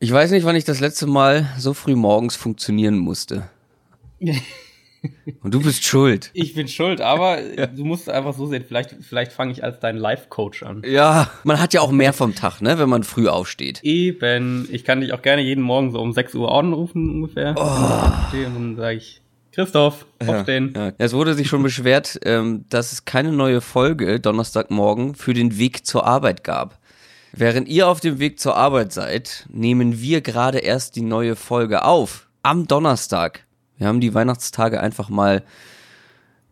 Ich weiß nicht, wann ich das letzte Mal so früh morgens funktionieren musste. Und du bist schuld. Ich bin schuld, aber ja. du musst einfach so sehen, vielleicht, vielleicht fange ich als dein Life-Coach an. Ja, man hat ja auch mehr vom Tag, ne, wenn man früh aufsteht. Eben. Ich kann dich auch gerne jeden Morgen so um 6 Uhr anrufen ungefähr. Oh. Und dann sage ich, Christoph, aufstehen. Ja, ja. Es wurde sich schon beschwert, ähm, dass es keine neue Folge Donnerstagmorgen für den Weg zur Arbeit gab. Während ihr auf dem Weg zur Arbeit seid, nehmen wir gerade erst die neue Folge auf. Am Donnerstag. Wir haben die Weihnachtstage einfach mal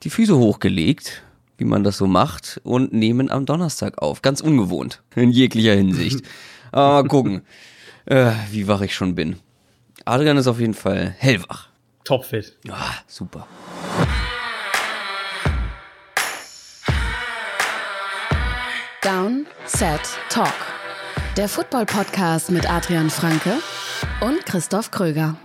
die Füße hochgelegt, wie man das so macht, und nehmen am Donnerstag auf. Ganz ungewohnt, in jeglicher Hinsicht. Aber mal gucken, äh, wie wach ich schon bin. Adrian ist auf jeden Fall hellwach. Topfit. Ja, super. Down, Set, Talk. Der Football-Podcast mit Adrian Franke und Christoph Kröger.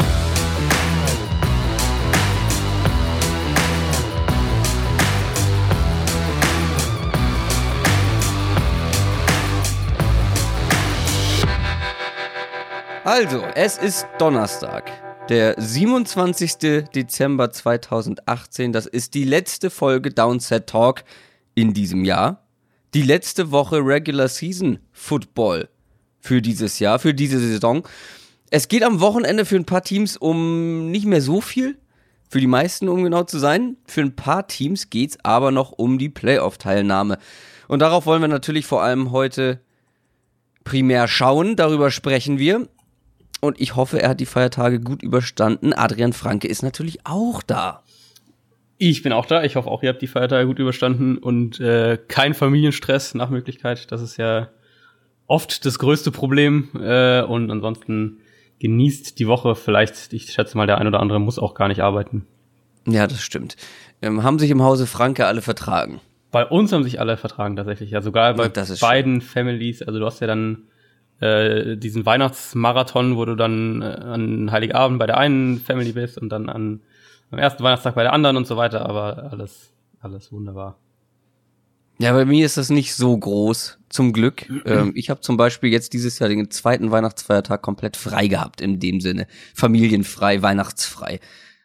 Also, es ist Donnerstag, der 27. Dezember 2018. Das ist die letzte Folge Downset Talk in diesem Jahr die letzte Woche Regular Season Football für dieses Jahr, für diese Saison. Es geht am Wochenende für ein paar Teams um nicht mehr so viel. Für die meisten, um genau zu sein. Für ein paar Teams geht's aber noch um die Playoff-Teilnahme. Und darauf wollen wir natürlich vor allem heute primär schauen. Darüber sprechen wir. Und ich hoffe, er hat die Feiertage gut überstanden. Adrian Franke ist natürlich auch da. Ich bin auch da. Ich hoffe auch, ihr habt die Feiertage gut überstanden und äh, kein Familienstress nach Möglichkeit. Das ist ja oft das größte Problem. Äh, und ansonsten genießt die Woche. Vielleicht, ich schätze mal, der ein oder andere muss auch gar nicht arbeiten. Ja, das stimmt. Ähm, haben sich im Hause Franke alle vertragen? Bei uns haben sich alle vertragen tatsächlich. Ja, sogar bei beiden schön. Families. Also du hast ja dann äh, diesen Weihnachtsmarathon, wo du dann äh, an Heiligabend bei der einen Family bist und dann an am ersten Weihnachtstag bei der anderen und so weiter, aber alles, alles wunderbar. Ja, bei mir ist das nicht so groß, zum Glück. ähm, ich habe zum Beispiel jetzt dieses Jahr den zweiten Weihnachtsfeiertag komplett frei gehabt, in dem Sinne. Familienfrei, weihnachtsfrei.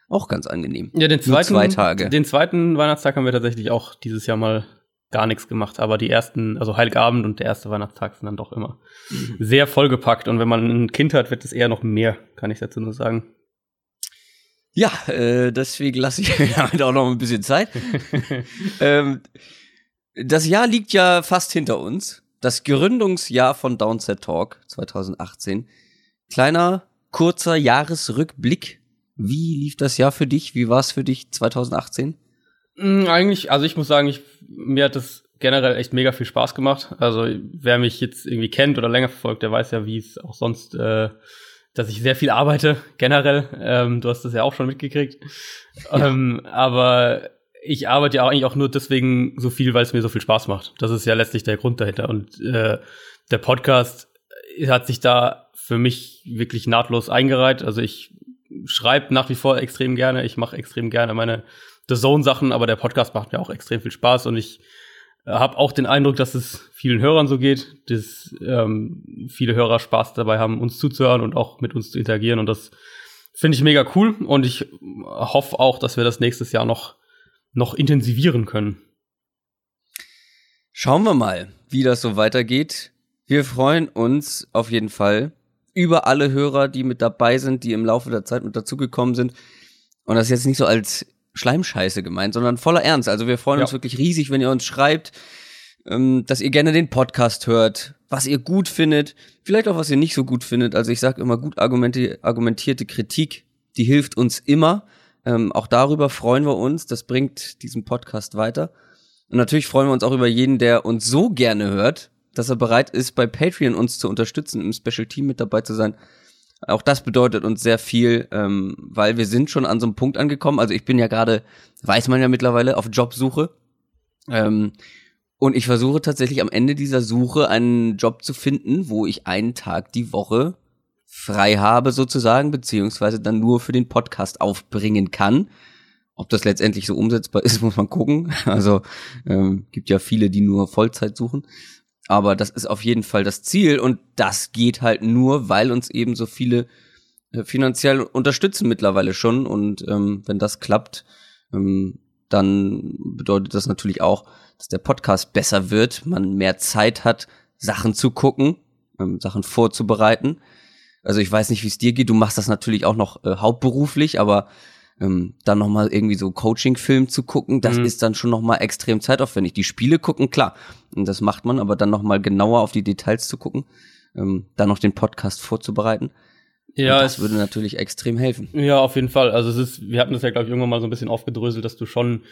Auch ganz angenehm. Ja, den zweiten, Nur zwei Tage. Den zweiten Weihnachtstag haben wir tatsächlich auch dieses Jahr mal gar nichts gemacht, aber die ersten, also Heiligabend und der erste Weihnachtstag sind dann doch immer sehr vollgepackt und wenn man ein Kind hat, wird es eher noch mehr, kann ich dazu nur sagen. Ja, äh, deswegen lasse ich mir halt auch noch ein bisschen Zeit. ähm, das Jahr liegt ja fast hinter uns. Das Gründungsjahr von Downset Talk 2018. Kleiner, kurzer Jahresrückblick. Wie lief das Jahr für dich? Wie war es für dich 2018? Mm, eigentlich, also ich muss sagen, ich, mir hat das generell echt mega viel Spaß gemacht. Also wer mich jetzt irgendwie kennt oder länger verfolgt, der weiß ja, wie es auch sonst äh, dass ich sehr viel arbeite, generell. Ähm, du hast das ja auch schon mitgekriegt. Ja. Ähm, aber ich arbeite ja eigentlich auch nur deswegen so viel, weil es mir so viel Spaß macht. Das ist ja letztlich der Grund dahinter. Und äh, der Podcast hat sich da für mich wirklich nahtlos eingereiht. Also ich schreibe nach wie vor extrem gerne. Ich mache extrem gerne meine The Zone-Sachen, aber der Podcast macht mir auch extrem viel Spaß und ich habe auch den Eindruck, dass es vielen Hörern so geht, dass ähm, viele Hörer Spaß dabei haben, uns zuzuhören und auch mit uns zu interagieren. Und das finde ich mega cool. Und ich hoffe auch, dass wir das nächstes Jahr noch, noch intensivieren können. Schauen wir mal, wie das so weitergeht. Wir freuen uns auf jeden Fall über alle Hörer, die mit dabei sind, die im Laufe der Zeit mit dazugekommen sind. Und das jetzt nicht so als Schleimscheiße gemeint, sondern voller Ernst. Also wir freuen ja. uns wirklich riesig, wenn ihr uns schreibt, ähm, dass ihr gerne den Podcast hört, was ihr gut findet, vielleicht auch was ihr nicht so gut findet. Also ich sage immer gut argumenti argumentierte Kritik, die hilft uns immer. Ähm, auch darüber freuen wir uns. Das bringt diesen Podcast weiter. Und natürlich freuen wir uns auch über jeden, der uns so gerne hört, dass er bereit ist, bei Patreon uns zu unterstützen, im Special Team mit dabei zu sein. Auch das bedeutet uns sehr viel, ähm, weil wir sind schon an so einem Punkt angekommen. Also ich bin ja gerade, weiß man ja mittlerweile, auf Jobsuche. Ähm, und ich versuche tatsächlich am Ende dieser Suche einen Job zu finden, wo ich einen Tag die Woche frei habe sozusagen, beziehungsweise dann nur für den Podcast aufbringen kann. Ob das letztendlich so umsetzbar ist, muss man gucken. Also ähm, gibt ja viele, die nur Vollzeit suchen. Aber das ist auf jeden Fall das Ziel und das geht halt nur, weil uns eben so viele äh, finanziell unterstützen mittlerweile schon. Und ähm, wenn das klappt, ähm, dann bedeutet das natürlich auch, dass der Podcast besser wird, man mehr Zeit hat, Sachen zu gucken, ähm, Sachen vorzubereiten. Also ich weiß nicht, wie es dir geht. Du machst das natürlich auch noch äh, hauptberuflich, aber ähm, dann noch mal irgendwie so Coaching-Film zu gucken, das mhm. ist dann schon noch mal extrem zeitaufwendig. Die Spiele gucken, klar, und das macht man, aber dann noch mal genauer auf die Details zu gucken, ähm, dann noch den Podcast vorzubereiten. Ja, und das würde natürlich extrem helfen. Ja, auf jeden Fall. Also es ist, wir hatten das ja glaube ich irgendwann mal so ein bisschen aufgedröselt, dass du schon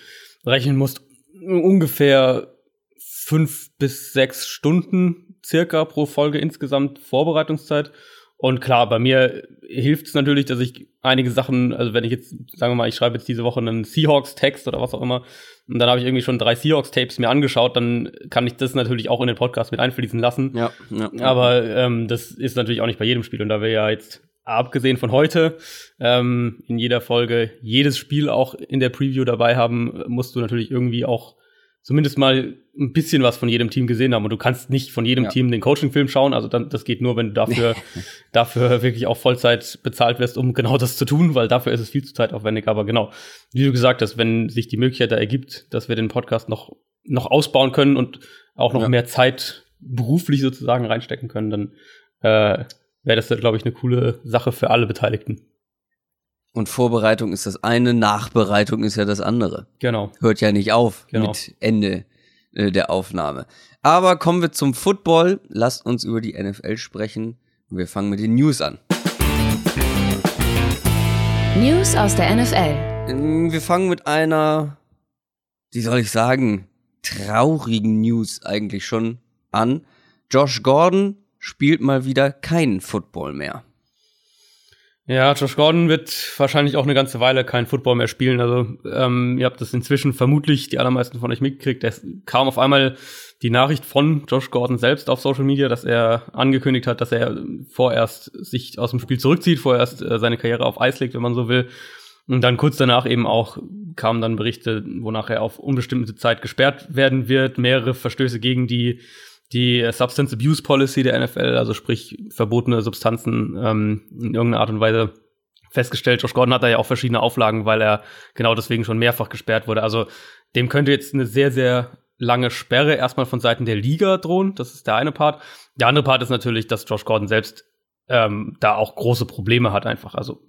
rechnen musst ungefähr fünf bis sechs Stunden circa pro Folge insgesamt Vorbereitungszeit. Und klar, bei mir hilft es natürlich, dass ich einige Sachen, also wenn ich jetzt, sagen wir mal, ich schreibe jetzt diese Woche einen Seahawks-Text oder was auch immer, und dann habe ich irgendwie schon drei Seahawks-Tapes mir angeschaut, dann kann ich das natürlich auch in den Podcast mit einfließen lassen. Ja, ja. Aber ähm, das ist natürlich auch nicht bei jedem Spiel. Und da wir ja jetzt, abgesehen von heute, ähm, in jeder Folge jedes Spiel auch in der Preview dabei haben, musst du natürlich irgendwie auch zumindest mal ein bisschen was von jedem Team gesehen haben. Und du kannst nicht von jedem ja. Team den Coaching-Film schauen. Also dann, das geht nur, wenn du dafür, dafür wirklich auch Vollzeit bezahlt wirst, um genau das zu tun, weil dafür ist es viel zu zeitaufwendig. Aber genau, wie du gesagt hast, wenn sich die Möglichkeit da ergibt, dass wir den Podcast noch, noch ausbauen können und auch noch ja. mehr Zeit beruflich sozusagen reinstecken können, dann äh, wäre das, glaube ich, eine coole Sache für alle Beteiligten. Und Vorbereitung ist das eine, Nachbereitung ist ja das andere. Genau. Hört ja nicht auf genau. mit Ende äh, der Aufnahme. Aber kommen wir zum Football. Lasst uns über die NFL sprechen. Wir fangen mit den News an. News aus der NFL. Ähm, wir fangen mit einer, wie soll ich sagen, traurigen News eigentlich schon an. Josh Gordon spielt mal wieder keinen Football mehr. Ja, Josh Gordon wird wahrscheinlich auch eine ganze Weile kein Football mehr spielen. Also ähm, ihr habt das inzwischen vermutlich die allermeisten von euch mitgekriegt. Es kam auf einmal die Nachricht von Josh Gordon selbst auf Social Media, dass er angekündigt hat, dass er vorerst sich aus dem Spiel zurückzieht, vorerst äh, seine Karriere auf Eis legt, wenn man so will. Und dann kurz danach eben auch kamen dann Berichte, wonach er auf unbestimmte Zeit gesperrt werden wird, mehrere Verstöße gegen die die Substance Abuse Policy der NFL, also sprich verbotene Substanzen ähm, in irgendeiner Art und Weise festgestellt. Josh Gordon hat da ja auch verschiedene Auflagen, weil er genau deswegen schon mehrfach gesperrt wurde. Also dem könnte jetzt eine sehr, sehr lange Sperre erstmal von Seiten der Liga drohen. Das ist der eine Part. Der andere Part ist natürlich, dass Josh Gordon selbst ähm, da auch große Probleme hat einfach. Also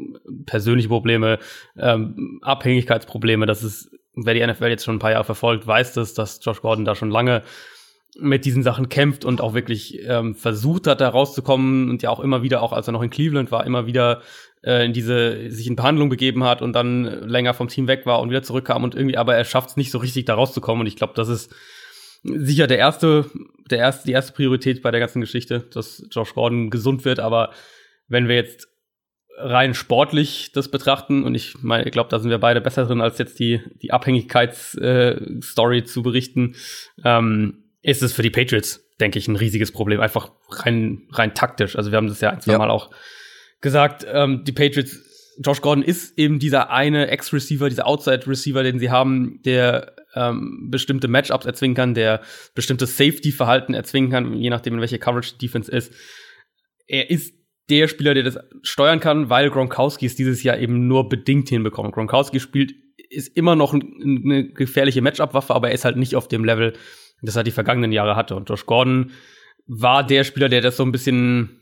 persönliche Probleme, ähm, Abhängigkeitsprobleme. Das ist, wer die NFL jetzt schon ein paar Jahre verfolgt, weiß das, dass Josh Gordon da schon lange mit diesen Sachen kämpft und auch wirklich ähm, versucht hat, da rauszukommen und ja auch immer wieder, auch als er noch in Cleveland war, immer wieder äh, in diese, sich in Behandlung begeben hat und dann länger vom Team weg war und wieder zurückkam und irgendwie, aber er schafft es nicht so richtig, da rauszukommen. Und ich glaube, das ist sicher der erste, der erste, die erste Priorität bei der ganzen Geschichte, dass Josh Gordon gesund wird. Aber wenn wir jetzt rein sportlich das betrachten und ich meine, ich glaube, da sind wir beide besser drin, als jetzt die die Abhängigkeitsstory äh, zu berichten. Ähm, ist es für die Patriots, denke ich, ein riesiges Problem. Einfach rein, rein taktisch. Also wir haben das ja ein, zwei ja. Mal auch gesagt. Ähm, die Patriots, Josh Gordon ist eben dieser eine Ex-Receiver, dieser Outside-Receiver, den sie haben, der ähm, bestimmte Matchups erzwingen kann, der bestimmtes Safety-Verhalten erzwingen kann, je nachdem, in welche Coverage Defense ist. Er ist der Spieler, der das steuern kann, weil Gronkowski es dieses Jahr eben nur bedingt hinbekommt. Gronkowski spielt, ist immer noch eine gefährliche Matchup-Waffe, aber er ist halt nicht auf dem Level, das er die vergangenen Jahre hatte. Und Josh Gordon war der Spieler, der das so ein bisschen,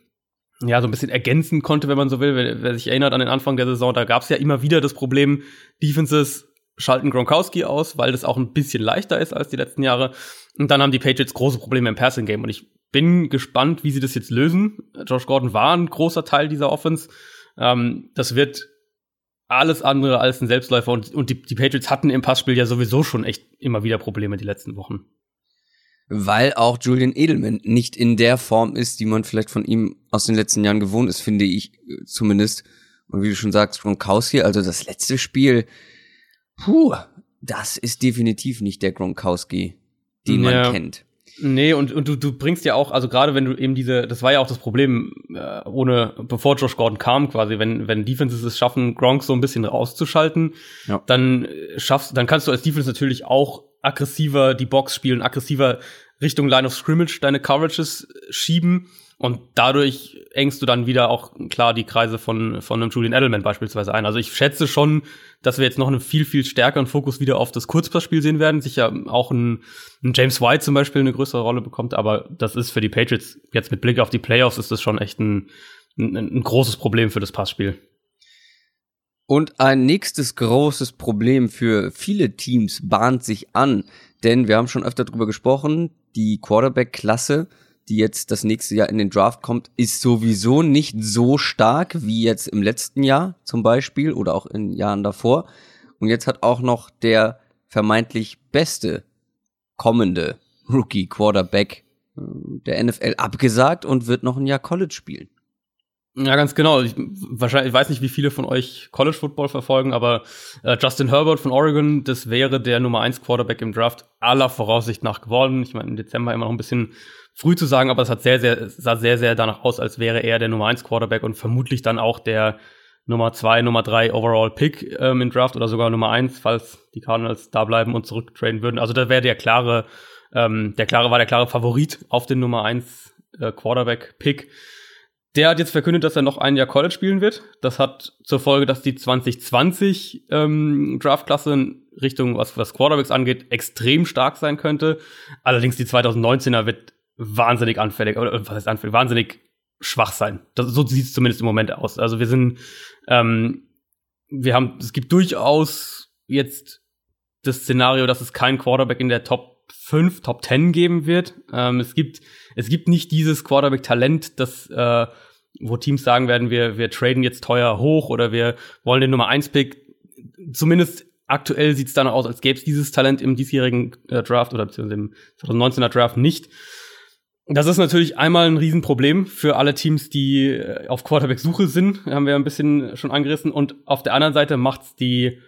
ja, so ein bisschen ergänzen konnte, wenn man so will. Wer, wer sich erinnert an den Anfang der Saison, da gab es ja immer wieder das Problem, Defenses schalten Gronkowski aus, weil das auch ein bisschen leichter ist als die letzten Jahre. Und dann haben die Patriots große Probleme im Passing Game. Und ich bin gespannt, wie sie das jetzt lösen. Josh Gordon war ein großer Teil dieser Offense. Ähm, das wird alles andere als ein Selbstläufer. Und, und die, die Patriots hatten im Passspiel ja sowieso schon echt immer wieder Probleme die letzten Wochen weil auch Julian Edelman nicht in der Form ist, die man vielleicht von ihm aus den letzten Jahren gewohnt ist, finde ich äh, zumindest. Und wie du schon sagst, Gronkowski, also das letzte Spiel, puh, das ist definitiv nicht der Gronkowski, den ja. man kennt. Nee, und, und du, du bringst ja auch, also gerade wenn du eben diese, das war ja auch das Problem, äh, ohne, bevor Josh Gordon kam, quasi, wenn, wenn Defenses es schaffen, Gronk so ein bisschen rauszuschalten, ja. dann äh, schaffst, dann kannst du als Defense natürlich auch aggressiver die Box spielen, aggressiver Richtung Line of Scrimmage deine Coverages schieben und dadurch engst du dann wieder auch klar die Kreise von, von einem Julian Edelman beispielsweise ein. Also ich schätze schon, dass wir jetzt noch einen viel, viel stärkeren Fokus wieder auf das Kurzpassspiel sehen werden. Sicher auch ein, ein James White zum Beispiel eine größere Rolle bekommt, aber das ist für die Patriots jetzt mit Blick auf die Playoffs ist das schon echt ein, ein, ein großes Problem für das Passspiel. Und ein nächstes großes Problem für viele Teams bahnt sich an, denn wir haben schon öfter darüber gesprochen, die Quarterback-Klasse die jetzt das nächste Jahr in den Draft kommt, ist sowieso nicht so stark wie jetzt im letzten Jahr zum Beispiel oder auch in Jahren davor. Und jetzt hat auch noch der vermeintlich beste kommende Rookie Quarterback äh, der NFL abgesagt und wird noch ein Jahr College spielen. Ja, ganz genau. Ich, wahrscheinlich, ich weiß nicht, wie viele von euch College Football verfolgen, aber äh, Justin Herbert von Oregon, das wäre der Nummer 1 Quarterback im Draft aller Voraussicht nach geworden. Ich meine, im Dezember immer noch ein bisschen früh zu sagen, aber es hat sehr, sehr, sah sehr, sehr danach aus, als wäre er der Nummer 1 Quarterback und vermutlich dann auch der Nummer 2, Nummer 3 Overall Pick ähm, im Draft oder sogar Nummer 1, falls die Cardinals da bleiben und zurücktraden würden. Also da wäre der klare, ähm, der klare, war der klare Favorit auf den Nummer 1 äh, Quarterback Pick. Der hat jetzt verkündet, dass er noch ein Jahr College spielen wird. Das hat zur Folge, dass die 2020 ähm, Draftklasse Richtung, was, was Quarterbacks angeht, extrem stark sein könnte. Allerdings die 2019er wird wahnsinnig anfällig, oder was heißt anfällig, wahnsinnig schwach sein. Das, so sieht es zumindest im Moment aus. Also wir sind, ähm, wir haben, es gibt durchaus jetzt das Szenario, dass es keinen Quarterback in der Top 5, Top 10 geben wird. Ähm, es gibt, es gibt nicht dieses Quarterback-Talent, das, äh, wo Teams sagen werden, wir, wir traden jetzt teuer hoch oder wir wollen den Nummer 1 Pick. Zumindest aktuell sieht es danach aus, als gäbe es dieses Talent im diesjährigen äh, Draft oder beziehungsweise im 2019er Draft nicht. Das ist natürlich einmal ein Riesenproblem für alle Teams, die äh, auf Quarterback-Suche sind, haben wir ein bisschen schon angerissen. Und auf der anderen Seite macht's die,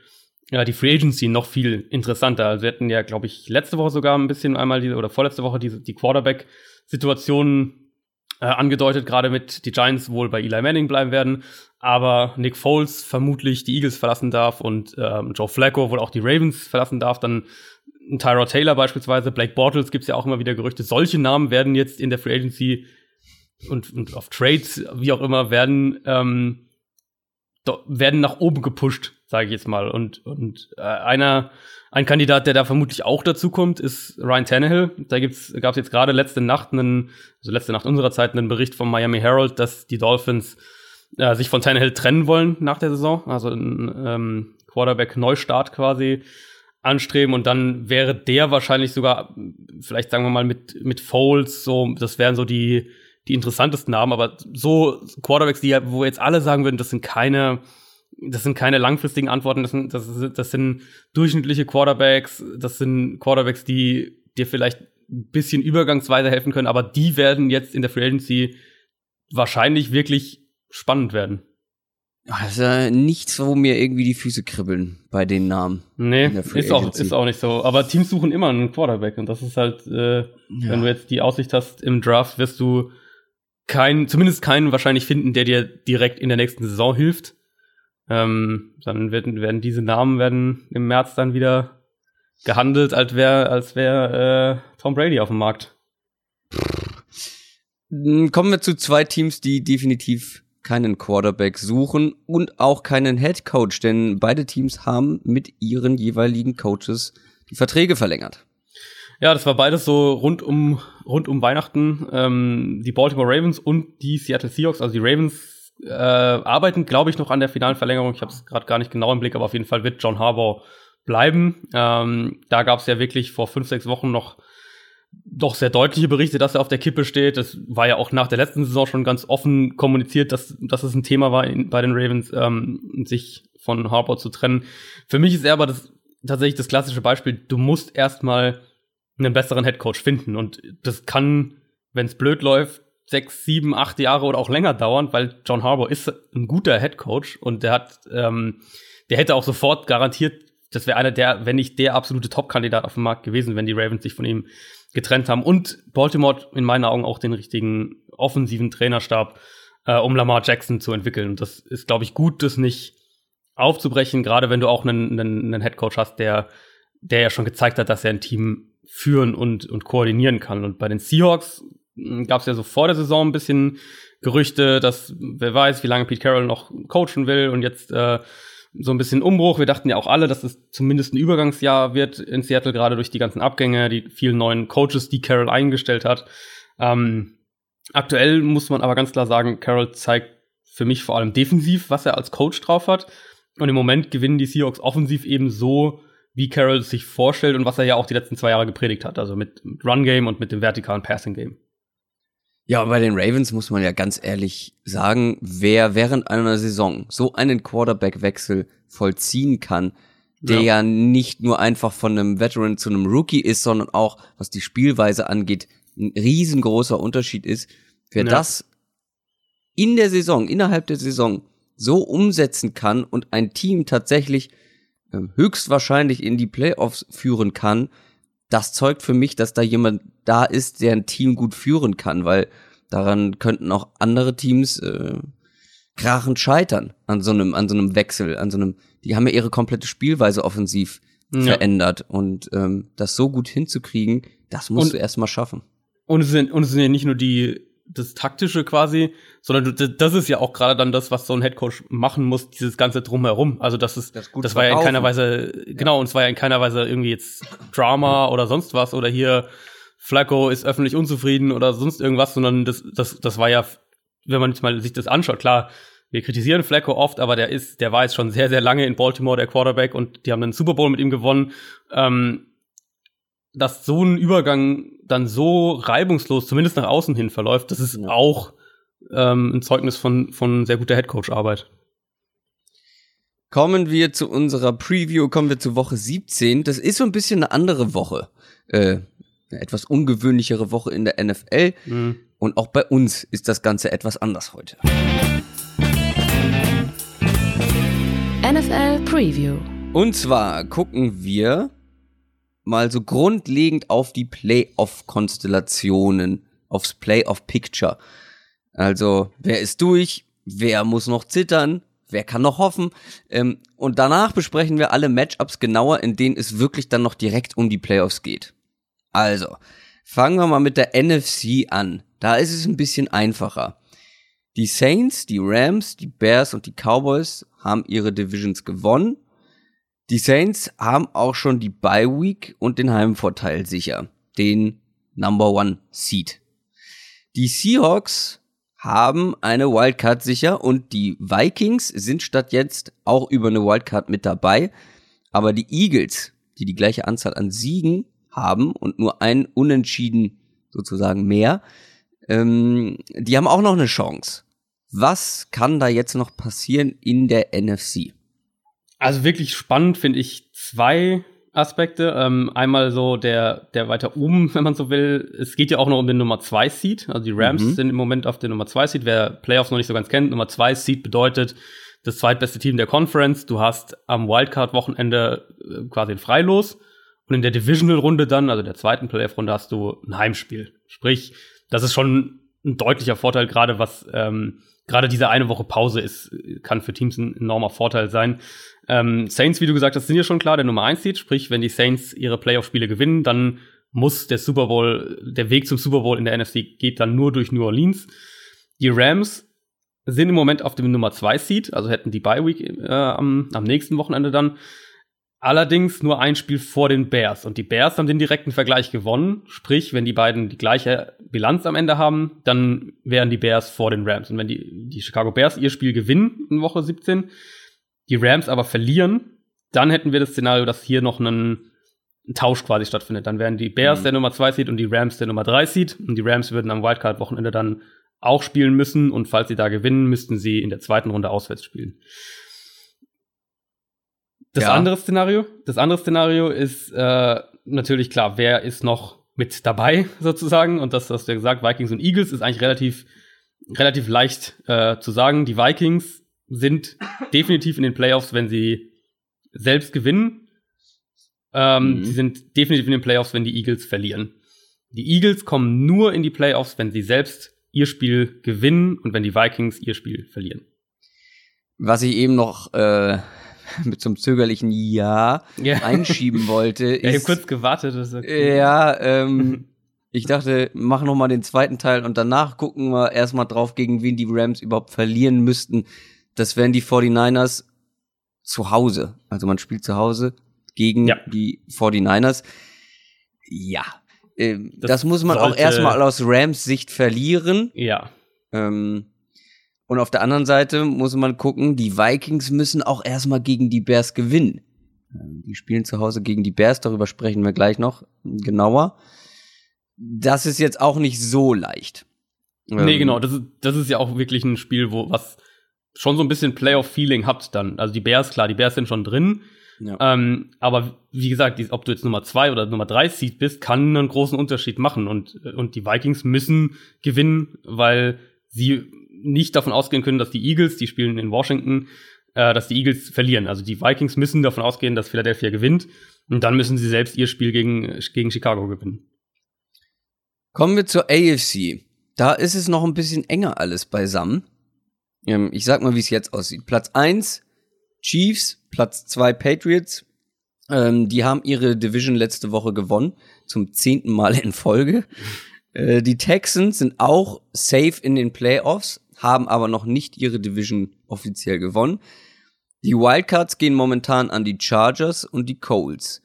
ja, die Free Agency noch viel interessanter. Wir hatten ja, glaube ich, letzte Woche sogar ein bisschen einmal diese, oder vorletzte Woche diese, die Quarterback-Situation äh, angedeutet, gerade mit die Giants wohl bei Eli Manning bleiben werden, aber Nick Foles vermutlich die Eagles verlassen darf und ähm, Joe Flacco wohl auch die Ravens verlassen darf, dann Tyrod Taylor beispielsweise, Blake Bortles gibt es ja auch immer wieder Gerüchte. Solche Namen werden jetzt in der Free Agency und, und auf Trades, wie auch immer, werden, ähm, werden nach oben gepusht, sage ich jetzt mal. Und, und äh, einer, ein Kandidat, der da vermutlich auch dazu kommt, ist Ryan Tannehill. Da gab es jetzt gerade letzte Nacht einen, also letzte Nacht unserer Zeit, einen Bericht vom Miami Herald, dass die Dolphins äh, sich von Tannehill trennen wollen nach der Saison. Also ein ähm, Quarterback-Neustart quasi anstreben und dann wäre der wahrscheinlich sogar, vielleicht sagen wir mal mit, mit Foles, so, das wären so die, die interessantesten Namen, aber so Quarterbacks, die ja, wo jetzt alle sagen würden, das sind keine, das sind keine langfristigen Antworten, das sind, das, das sind durchschnittliche Quarterbacks, das sind Quarterbacks, die dir vielleicht ein bisschen übergangsweise helfen können, aber die werden jetzt in der Free Agency wahrscheinlich wirklich spannend werden. Das ist ja nichts, wo mir irgendwie die Füße kribbeln bei den Namen. Nee, ist auch, ist auch nicht so. Aber Teams suchen immer einen Quarterback und das ist halt, äh, ja. wenn du jetzt die Aussicht hast im Draft, wirst du keinen, zumindest keinen wahrscheinlich finden, der dir direkt in der nächsten Saison hilft. Ähm, dann werden, werden diese Namen werden im März dann wieder gehandelt, als wäre als wär, äh, Tom Brady auf dem Markt. Kommen wir zu zwei Teams, die definitiv keinen Quarterback suchen und auch keinen Head Coach, denn beide Teams haben mit ihren jeweiligen Coaches die Verträge verlängert. Ja, das war beides so rund um, rund um Weihnachten. Ähm, die Baltimore Ravens und die Seattle Seahawks, also die Ravens äh, arbeiten, glaube ich, noch an der finalen Verlängerung. Ich habe es gerade gar nicht genau im Blick, aber auf jeden Fall wird John Harbaugh bleiben. Ähm, da gab es ja wirklich vor fünf, sechs Wochen noch doch sehr deutliche Berichte, dass er auf der Kippe steht. Das war ja auch nach der letzten Saison schon ganz offen kommuniziert, dass, dass es ein Thema war in, bei den Ravens, ähm, sich von Harbour zu trennen. Für mich ist er aber das, tatsächlich das klassische Beispiel. Du musst erstmal einen besseren Headcoach finden und das kann, wenn es blöd läuft, sechs, sieben, acht Jahre oder auch länger dauern, weil John Harbour ist ein guter Headcoach und der hat, ähm, der hätte auch sofort garantiert, das wäre einer der, wenn nicht der absolute Top-Kandidat auf dem Markt gewesen, wenn die Ravens sich von ihm getrennt haben. Und Baltimore in meinen Augen auch den richtigen offensiven Trainerstab, äh, um Lamar Jackson zu entwickeln. Und das ist, glaube ich, gut, das nicht aufzubrechen, gerade wenn du auch einen, einen, einen Headcoach hast, der, der ja schon gezeigt hat, dass er ein Team führen und, und koordinieren kann. Und bei den Seahawks gab es ja so vor der Saison ein bisschen Gerüchte, dass wer weiß, wie lange Pete Carroll noch coachen will und jetzt äh, so ein bisschen Umbruch. Wir dachten ja auch alle, dass es zumindest ein Übergangsjahr wird in Seattle, gerade durch die ganzen Abgänge, die vielen neuen Coaches, die Carroll eingestellt hat. Ähm, aktuell muss man aber ganz klar sagen, Carroll zeigt für mich vor allem defensiv, was er als Coach drauf hat. Und im Moment gewinnen die Seahawks offensiv eben so, wie Carroll sich vorstellt und was er ja auch die letzten zwei Jahre gepredigt hat, also mit Run Game und mit dem vertikalen Passing Game. Ja, bei den Ravens muss man ja ganz ehrlich sagen, wer während einer Saison so einen Quarterback-Wechsel vollziehen kann, der ja. ja. nicht nur einfach von einem Veteran zu einem Rookie ist, sondern auch, was die Spielweise angeht, ein riesengroßer Unterschied ist, wer ja. das in der Saison, innerhalb der Saison so umsetzen kann und ein Team tatsächlich äh, höchstwahrscheinlich in die Playoffs führen kann, das zeugt für mich, dass da jemand da ist, der ein Team gut führen kann, weil daran könnten auch andere Teams äh, krachend scheitern an so einem an so einem Wechsel, an so einem. Die haben ja ihre komplette Spielweise offensiv ja. verändert und ähm, das so gut hinzukriegen, das musst und, du erstmal schaffen. Und es sind und es sind ja nicht nur die das taktische quasi, sondern das ist ja auch gerade dann das, was so ein Headcoach machen muss, dieses ganze drumherum. Also das ist, das, das war ja in keiner Weise, genau, ja. und es war ja in keiner Weise irgendwie jetzt Drama oder sonst was oder hier Flacco ist öffentlich unzufrieden oder sonst irgendwas, sondern das, das, das war ja, wenn man mal sich das anschaut, klar, wir kritisieren Flacco oft, aber der ist, der war jetzt schon sehr, sehr lange in Baltimore der Quarterback und die haben einen Super Bowl mit ihm gewonnen. Ähm, dass so ein Übergang dann so reibungslos, zumindest nach außen hin verläuft, das ist ja. auch ähm, ein Zeugnis von, von sehr guter Headcoach-Arbeit. Kommen wir zu unserer Preview, kommen wir zu Woche 17. Das ist so ein bisschen eine andere Woche. Äh, eine etwas ungewöhnlichere Woche in der NFL. Mhm. Und auch bei uns ist das Ganze etwas anders heute. NFL Preview. Und zwar gucken wir mal so grundlegend auf die Playoff-Konstellationen, aufs Playoff-Picture. Also, wer ist durch? Wer muss noch zittern? Wer kann noch hoffen? Ähm, und danach besprechen wir alle Matchups genauer, in denen es wirklich dann noch direkt um die Playoffs geht. Also, fangen wir mal mit der NFC an. Da ist es ein bisschen einfacher. Die Saints, die Rams, die Bears und die Cowboys haben ihre Divisions gewonnen die Saints haben auch schon die Bye Week und den Heimvorteil sicher, den Number One Seed. Die Seahawks haben eine Wildcard sicher und die Vikings sind statt jetzt auch über eine Wildcard mit dabei. Aber die Eagles, die die gleiche Anzahl an Siegen haben und nur ein Unentschieden sozusagen mehr, ähm, die haben auch noch eine Chance. Was kann da jetzt noch passieren in der NFC? Also wirklich spannend finde ich zwei Aspekte. Ähm, einmal so der, der weiter oben, wenn man so will. Es geht ja auch noch um den Nummer 2 Seed. Also die Rams mhm. sind im Moment auf der Nummer 2 Seed. Wer Playoffs noch nicht so ganz kennt, Nummer 2 Seed bedeutet das zweitbeste Team der Conference. Du hast am Wildcard-Wochenende äh, quasi ein Freilos. Und in der Divisional-Runde dann, also der zweiten Playoff-Runde, hast du ein Heimspiel. Sprich, das ist schon ein deutlicher Vorteil, gerade was ähm, gerade diese eine Woche Pause ist, kann für Teams ein enormer Vorteil sein. Ähm, Saints, wie du gesagt hast, sind ja schon klar der Nummer 1 Seed, sprich, wenn die Saints ihre Playoff-Spiele gewinnen, dann muss der Super Bowl, der Weg zum Super Bowl in der NFC geht dann nur durch New Orleans. Die Rams sind im Moment auf dem Nummer 2 Seed, also hätten die Bye Week äh, am, am nächsten Wochenende dann. Allerdings nur ein Spiel vor den Bears. Und die Bears haben den direkten Vergleich gewonnen. Sprich, wenn die beiden die gleiche Bilanz am Ende haben, dann wären die Bears vor den Rams. Und wenn die, die Chicago Bears ihr Spiel gewinnen in Woche 17, die Rams aber verlieren, dann hätten wir das Szenario, dass hier noch ein, ein Tausch quasi stattfindet. Dann wären die Bears mhm. der Nummer 2 Seed und die Rams der Nummer 3 Seed. Und die Rams würden am Wildcard-Wochenende dann auch spielen müssen. Und falls sie da gewinnen, müssten sie in der zweiten Runde auswärts spielen. Das ja. andere Szenario, das andere Szenario ist äh, natürlich klar, wer ist noch mit dabei sozusagen und das hast du ja gesagt, Vikings und Eagles ist eigentlich relativ relativ leicht äh, zu sagen. Die Vikings sind definitiv in den Playoffs, wenn sie selbst gewinnen. Ähm, mhm. Sie sind definitiv in den Playoffs, wenn die Eagles verlieren. Die Eagles kommen nur in die Playoffs, wenn sie selbst ihr Spiel gewinnen und wenn die Vikings ihr Spiel verlieren. Was ich eben noch äh, mit so einem zögerlichen Ja, Ja. einschieben wollte, Ja, ich habe kurz gewartet. Okay. ja, ähm, ich dachte, mach noch mal den zweiten Teil und danach gucken wir erstmal drauf, gegen wen die Rams überhaupt verlieren müssten. Das wären die 49ers zu Hause. Also man spielt zu Hause gegen Ja. die 49ers. Ja, ähm, das, Das muss man auch erstmal aus Rams Sicht verlieren. ja. Ähm, und auf der anderen Seite muss man gucken, die Vikings müssen auch erstmal gegen die Bears gewinnen. Ähm, Die spielen zu Hause gegen die Bears, darüber sprechen wir gleich noch genauer. Das ist jetzt auch nicht so leicht. Nee, Ähm, genau. Das ist, das ist ja auch wirklich ein Spiel, wo was schon so ein bisschen Playoff-Feeling hat dann. Also die Bears, klar, die Bears sind schon drin. Ja. Ähm, aber wie gesagt, ob du jetzt Nummer zwei oder Nummer drei Seed bist, kann einen großen Unterschied machen. Und, und die Vikings müssen gewinnen, weil sie nicht davon ausgehen können, dass die Eagles, die spielen in Washington, äh, dass die Eagles verlieren. Also die Vikings müssen davon ausgehen, dass Philadelphia gewinnt. Und dann müssen sie selbst ihr Spiel gegen, gegen Chicago gewinnen. Kommen wir zur AFC. Da ist es noch ein bisschen enger alles beisammen. Ähm, ich sag mal, wie es jetzt aussieht. Platz 1 Chiefs, Platz 2 Patriots. Ähm, die haben ihre Division letzte Woche gewonnen, zum zehnten Mal in Folge. Äh, die Texans sind auch safe in den Playoffs, haben aber noch nicht ihre Division offiziell gewonnen. Die Wildcards gehen momentan an die Chargers und die Coles.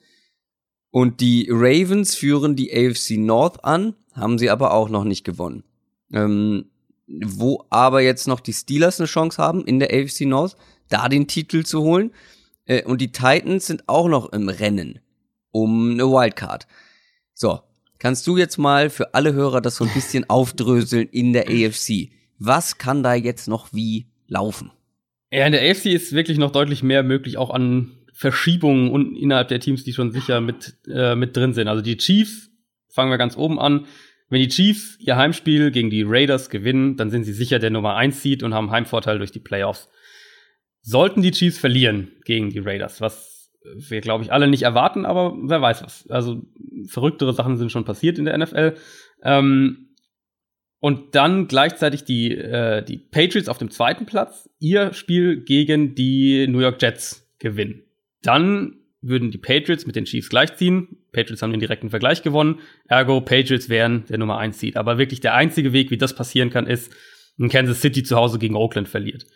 Und die Ravens führen die AFC North an, haben sie aber auch noch nicht gewonnen. Ähm, wo aber jetzt noch die Steelers eine Chance haben, in der AFC North, da den Titel zu holen. Äh, und die Titans sind auch noch im Rennen um eine Wildcard. So, kannst du jetzt mal für alle Hörer das so ein bisschen aufdröseln in der AFC? Was kann da jetzt noch wie laufen? Ja, in der AFC ist wirklich noch deutlich mehr möglich, auch an Verschiebungen und innerhalb der Teams, die schon sicher mit, äh, mit drin sind. Also die Chiefs, fangen wir ganz oben an. Wenn die Chiefs ihr Heimspiel gegen die Raiders gewinnen, dann sind sie sicher der Nummer 1 Seed und haben Heimvorteil durch die Playoffs. Sollten die Chiefs verlieren gegen die Raiders, was wir, glaube ich, alle nicht erwarten, aber wer weiß was. Also verrücktere Sachen sind schon passiert in der NFL. Ähm, und dann gleichzeitig die, äh, die Patriots auf dem zweiten Platz ihr Spiel gegen die New York Jets gewinnen. Dann würden die Patriots mit den Chiefs gleichziehen. Patriots haben den direkten Vergleich gewonnen. Ergo, Patriots wären der Nummer 1 Seed. Aber wirklich der einzige Weg, wie das passieren kann, ist, wenn Kansas City zu Hause gegen Oakland verliert.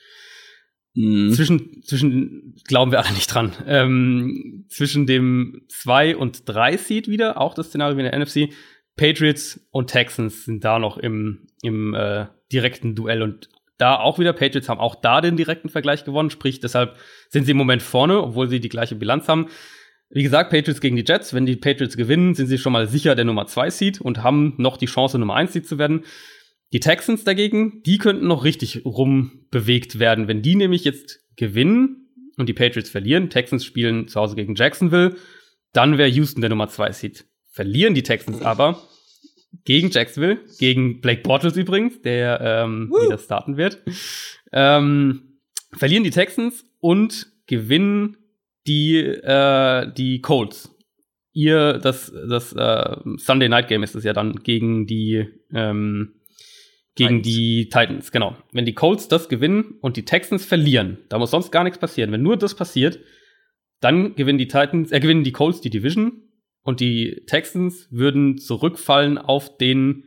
Mhm. Zwischen, zwischen, glauben wir alle nicht dran, ähm, zwischen dem 2 und 3 Seed wieder, auch das Szenario wie in der NFC, Patriots und Texans sind da noch im, im äh, direkten Duell und da auch wieder, Patriots haben auch da den direkten Vergleich gewonnen, sprich deshalb sind sie im Moment vorne, obwohl sie die gleiche Bilanz haben. Wie gesagt, Patriots gegen die Jets, wenn die Patriots gewinnen, sind sie schon mal sicher der Nummer 2 Seed und haben noch die Chance, Nummer 1 Seed zu werden. Die Texans dagegen, die könnten noch richtig rumbewegt werden. Wenn die nämlich jetzt gewinnen und die Patriots verlieren, Texans spielen zu Hause gegen Jacksonville, dann wäre Houston der Nummer 2 Seed. Verlieren die Texans aber gegen Jacksonville, gegen Blake Bortles übrigens, der ähm, wieder starten wird, ähm, verlieren die Texans und gewinnen die, äh, die Colts. Ihr, das, das äh, Sunday Night Game ist es ja dann gegen die, ähm, gegen Titans. die Titans, genau. Wenn die Colts das gewinnen und die Texans verlieren, da muss sonst gar nichts passieren. Wenn nur das passiert, dann gewinnen die Titans, äh, gewinnen die Colts die Division und die Texans würden zurückfallen auf den,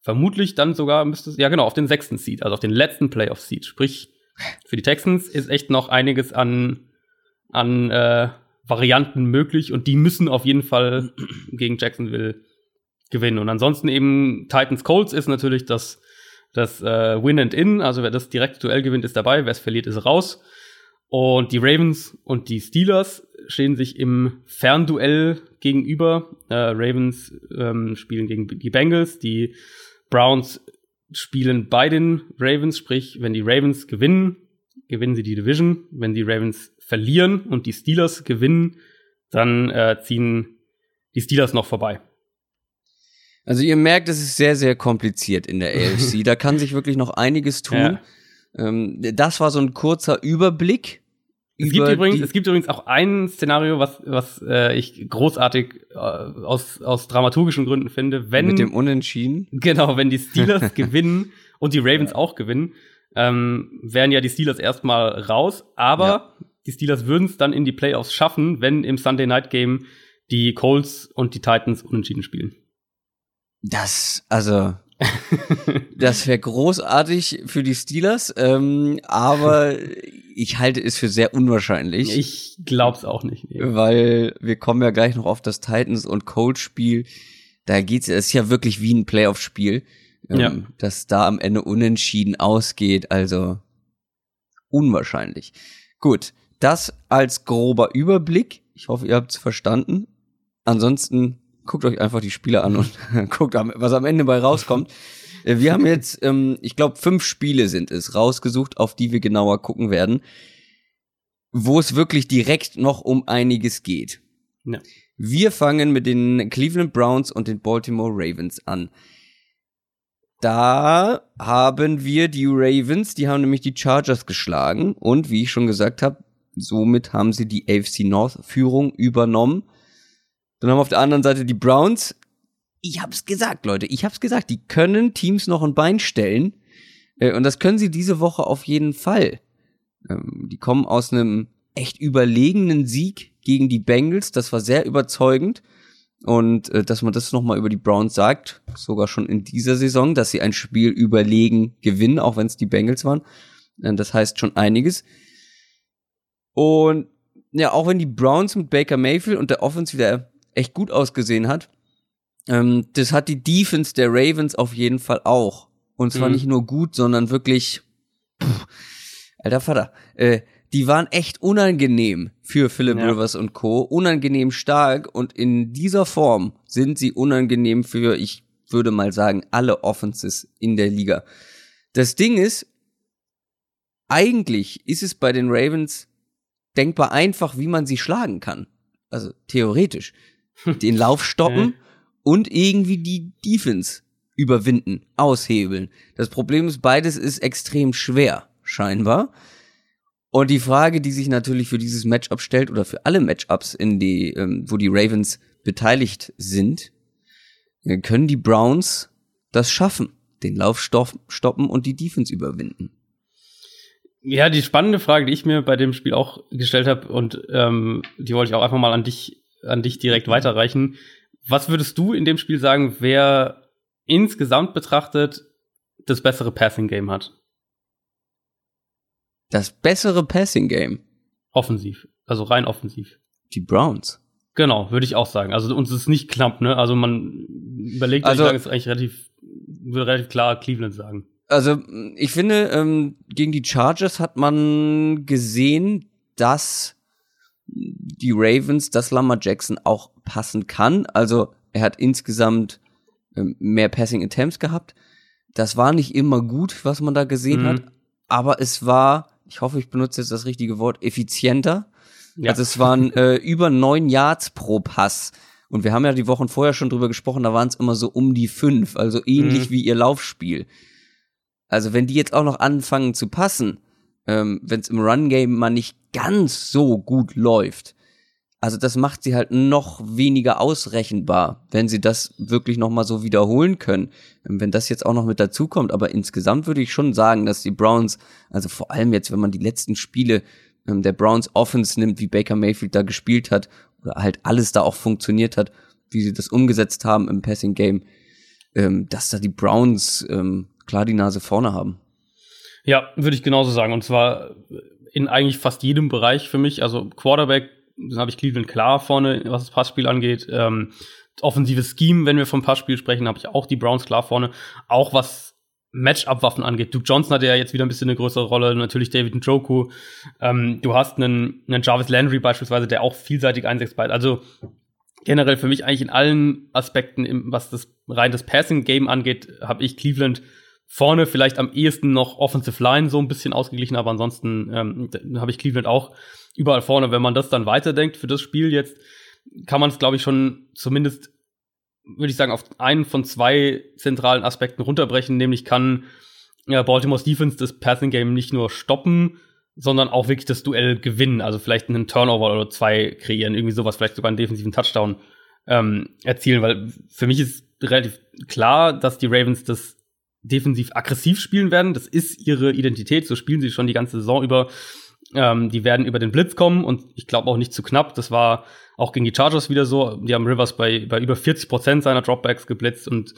vermutlich dann sogar müsste ja genau, auf den sechsten Seed, also auf den letzten Playoff Seed. Sprich, für die Texans ist echt noch einiges an, an äh, Varianten möglich und die müssen auf jeden Fall gegen Jacksonville gewinnen. Und ansonsten eben Titans Colts ist natürlich das, das äh, Win and In, also wer das direkte Duell gewinnt, ist dabei, wer es verliert, ist raus. Und die Ravens und die Steelers stehen sich im Fernduell gegenüber. Äh, Ravens ähm, spielen gegen die Bengals, die Browns spielen bei den Ravens, sprich, wenn die Ravens gewinnen, gewinnen sie die Division. Wenn die Ravens verlieren und die Steelers gewinnen, dann äh, ziehen die Steelers noch vorbei. Also ihr merkt, es ist sehr, sehr kompliziert in der AFC. da kann sich wirklich noch einiges tun. Ja. Ähm, das war so ein kurzer Überblick. Es gibt, übrigens, es gibt übrigens auch ein Szenario, was, was äh, ich großartig äh, aus, aus dramaturgischen Gründen finde, wenn mit dem Unentschieden. genau, wenn die Steelers gewinnen und die Ravens auch gewinnen, ähm, wären ja die Steelers erstmal raus, aber die Steelers würden es dann in die Playoffs schaffen, wenn im Sunday Night Game die Colts und die Titans unentschieden spielen. Das, also, das wäre großartig für die Steelers, ähm, aber ich halte es für sehr unwahrscheinlich. Ich glaub's auch nicht. Nee. Weil wir kommen ja gleich noch auf das Titans und Colts Spiel. Da geht's, es ist ja wirklich wie ein Playoff-Spiel, ähm, ja. dass da am Ende unentschieden ausgeht. Also unwahrscheinlich. Gut, das als grober Überblick. Ich hoffe, ihr habt's verstanden. Ansonsten guckt euch einfach die Spiele an und guckt, was am Ende bei rauskommt. Äh, wir haben jetzt, ähm, ich glaube, fünf Spiele sind es rausgesucht, auf die wir genauer gucken werden, wo es wirklich direkt noch um einiges geht. Ja. Wir fangen mit den Cleveland Browns und den Baltimore Ravens an. Da haben wir die Ravens, die haben nämlich die Chargers geschlagen und wie ich schon gesagt habe, somit haben sie die AFC North Führung übernommen. Dann haben wir auf der anderen Seite die Browns. Ich hab's gesagt, Leute, ich hab's gesagt, die können Teams noch ein Bein stellen. Äh, und das können sie diese Woche auf jeden Fall. Ähm, die kommen aus einem echt überlegenen Sieg gegen die Bengals. Das war sehr überzeugend. Und äh, dass man das nochmal über die Browns sagt, sogar schon in dieser Saison, dass sie ein Spiel überlegen gewinnen, auch wenn es die Bengals waren. Äh, das heißt schon einiges. Und ja, auch wenn die Browns mit Baker Mayfield und der Offense wieder echt gut ausgesehen hat. Ähm, das hat die Defense der Ravens auf jeden Fall auch. Und zwar mhm. nicht nur gut, sondern wirklich, pff, alter Vater, äh, die waren echt unangenehm für Philip ja. Rivers und Co. Unangenehm stark und in dieser Form sind sie unangenehm für, ich würde mal sagen, alle Offenses in der Liga. Das Ding ist, eigentlich ist es bei den Ravens denkbar einfach, wie man sie schlagen kann. Also theoretisch den Lauf stoppen und irgendwie die Defense überwinden, aushebeln. Das Problem ist, beides ist extrem schwer, scheinbar. Und die Frage, die sich natürlich für dieses Matchup stellt oder für alle Matchups, in die, ähm, wo die Ravens beteiligt sind, äh, können die Browns das schaffen, den Lauf stoppen und die Defense überwinden. Ja, die spannende Frage, die ich mir bei dem Spiel auch gestellt habe und ähm, die wollte ich auch einfach mal an dich an dich direkt weiterreichen. Was würdest du in dem Spiel sagen, wer insgesamt betrachtet das bessere Passing Game hat? Das bessere Passing Game? Offensiv, also rein offensiv. Die Browns. Genau, würde ich auch sagen. Also uns ist nicht knapp, ne? Also man überlegt, also, ich ist eigentlich relativ, würde relativ klar Cleveland sagen. Also ich finde, ähm, gegen die Chargers hat man gesehen, dass die Ravens, dass Lamar Jackson auch passen kann. Also er hat insgesamt ähm, mehr Passing Attempts gehabt. Das war nicht immer gut, was man da gesehen mhm. hat, aber es war, ich hoffe, ich benutze jetzt das richtige Wort, effizienter. Ja. Also es waren äh, über neun Yards pro Pass. Und wir haben ja die Wochen vorher schon drüber gesprochen, da waren es immer so um die fünf, also ähnlich mhm. wie ihr Laufspiel. Also wenn die jetzt auch noch anfangen zu passen, ähm, wenn es im Run-Game mal nicht ganz so gut läuft. Also das macht sie halt noch weniger ausrechenbar, wenn sie das wirklich noch mal so wiederholen können. Ähm, wenn das jetzt auch noch mit dazukommt, aber insgesamt würde ich schon sagen, dass die Browns, also vor allem jetzt, wenn man die letzten Spiele ähm, der Browns Offense nimmt, wie Baker Mayfield da gespielt hat, oder halt alles da auch funktioniert hat, wie sie das umgesetzt haben im Passing Game, ähm, dass da die Browns ähm, klar die Nase vorne haben. Ja, würde ich genauso sagen. Und zwar in eigentlich fast jedem Bereich für mich. Also Quarterback, dann habe ich Cleveland klar vorne, was das Passspiel angeht. Ähm, offensives Scheme, wenn wir vom Passspiel sprechen, habe ich auch die Browns klar vorne. Auch was Matchup-Waffen angeht. Duke Johnson hatte ja jetzt wieder ein bisschen eine größere Rolle, natürlich David Njoku. Ähm, du hast einen, einen Jarvis Landry beispielsweise, der auch vielseitig einsetzbar ist. Also generell für mich eigentlich in allen Aspekten, was das rein das Passing-Game angeht, habe ich Cleveland Vorne vielleicht am ehesten noch Offensive Line so ein bisschen ausgeglichen, aber ansonsten ähm, habe ich Cleveland auch überall vorne. Wenn man das dann weiterdenkt für das Spiel jetzt, kann man es, glaube ich, schon zumindest, würde ich sagen, auf einen von zwei zentralen Aspekten runterbrechen, nämlich kann ja, Baltimore's Defense das Passing Game nicht nur stoppen, sondern auch wirklich das Duell gewinnen. Also vielleicht einen Turnover oder zwei kreieren, irgendwie sowas, vielleicht sogar einen defensiven Touchdown ähm, erzielen, weil für mich ist relativ klar, dass die Ravens das defensiv aggressiv spielen werden. Das ist ihre Identität, so spielen sie schon die ganze Saison über. Ähm, die werden über den Blitz kommen und ich glaube auch nicht zu knapp. Das war auch gegen die Chargers wieder so. Die haben Rivers bei, bei über 40 Prozent seiner Dropbacks geblitzt und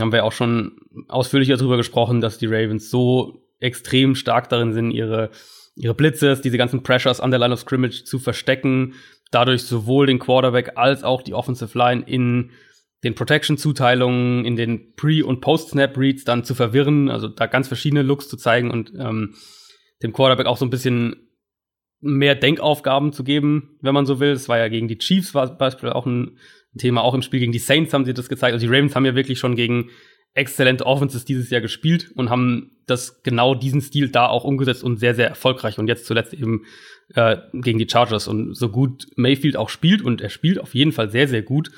haben wir auch schon ausführlicher darüber gesprochen, dass die Ravens so extrem stark darin sind, ihre, ihre Blitzes, diese ganzen Pressures an der Line of Scrimmage zu verstecken, dadurch sowohl den Quarterback als auch die Offensive Line in den Protection-Zuteilungen, in den Pre- und Post-Snap-Reads dann zu verwirren, also da ganz verschiedene Looks zu zeigen und ähm, dem Quarterback auch so ein bisschen mehr Denkaufgaben zu geben, wenn man so will. Es war ja gegen die Chiefs war beispielsweise auch ein Thema, auch im Spiel gegen die Saints haben sie das gezeigt. Also die Ravens haben ja wirklich schon gegen exzellente Offenses dieses Jahr gespielt und haben das genau diesen Stil da auch umgesetzt und sehr, sehr erfolgreich. Und jetzt zuletzt eben äh, gegen die Chargers. Und so gut Mayfield auch spielt, und er spielt auf jeden Fall sehr, sehr gut,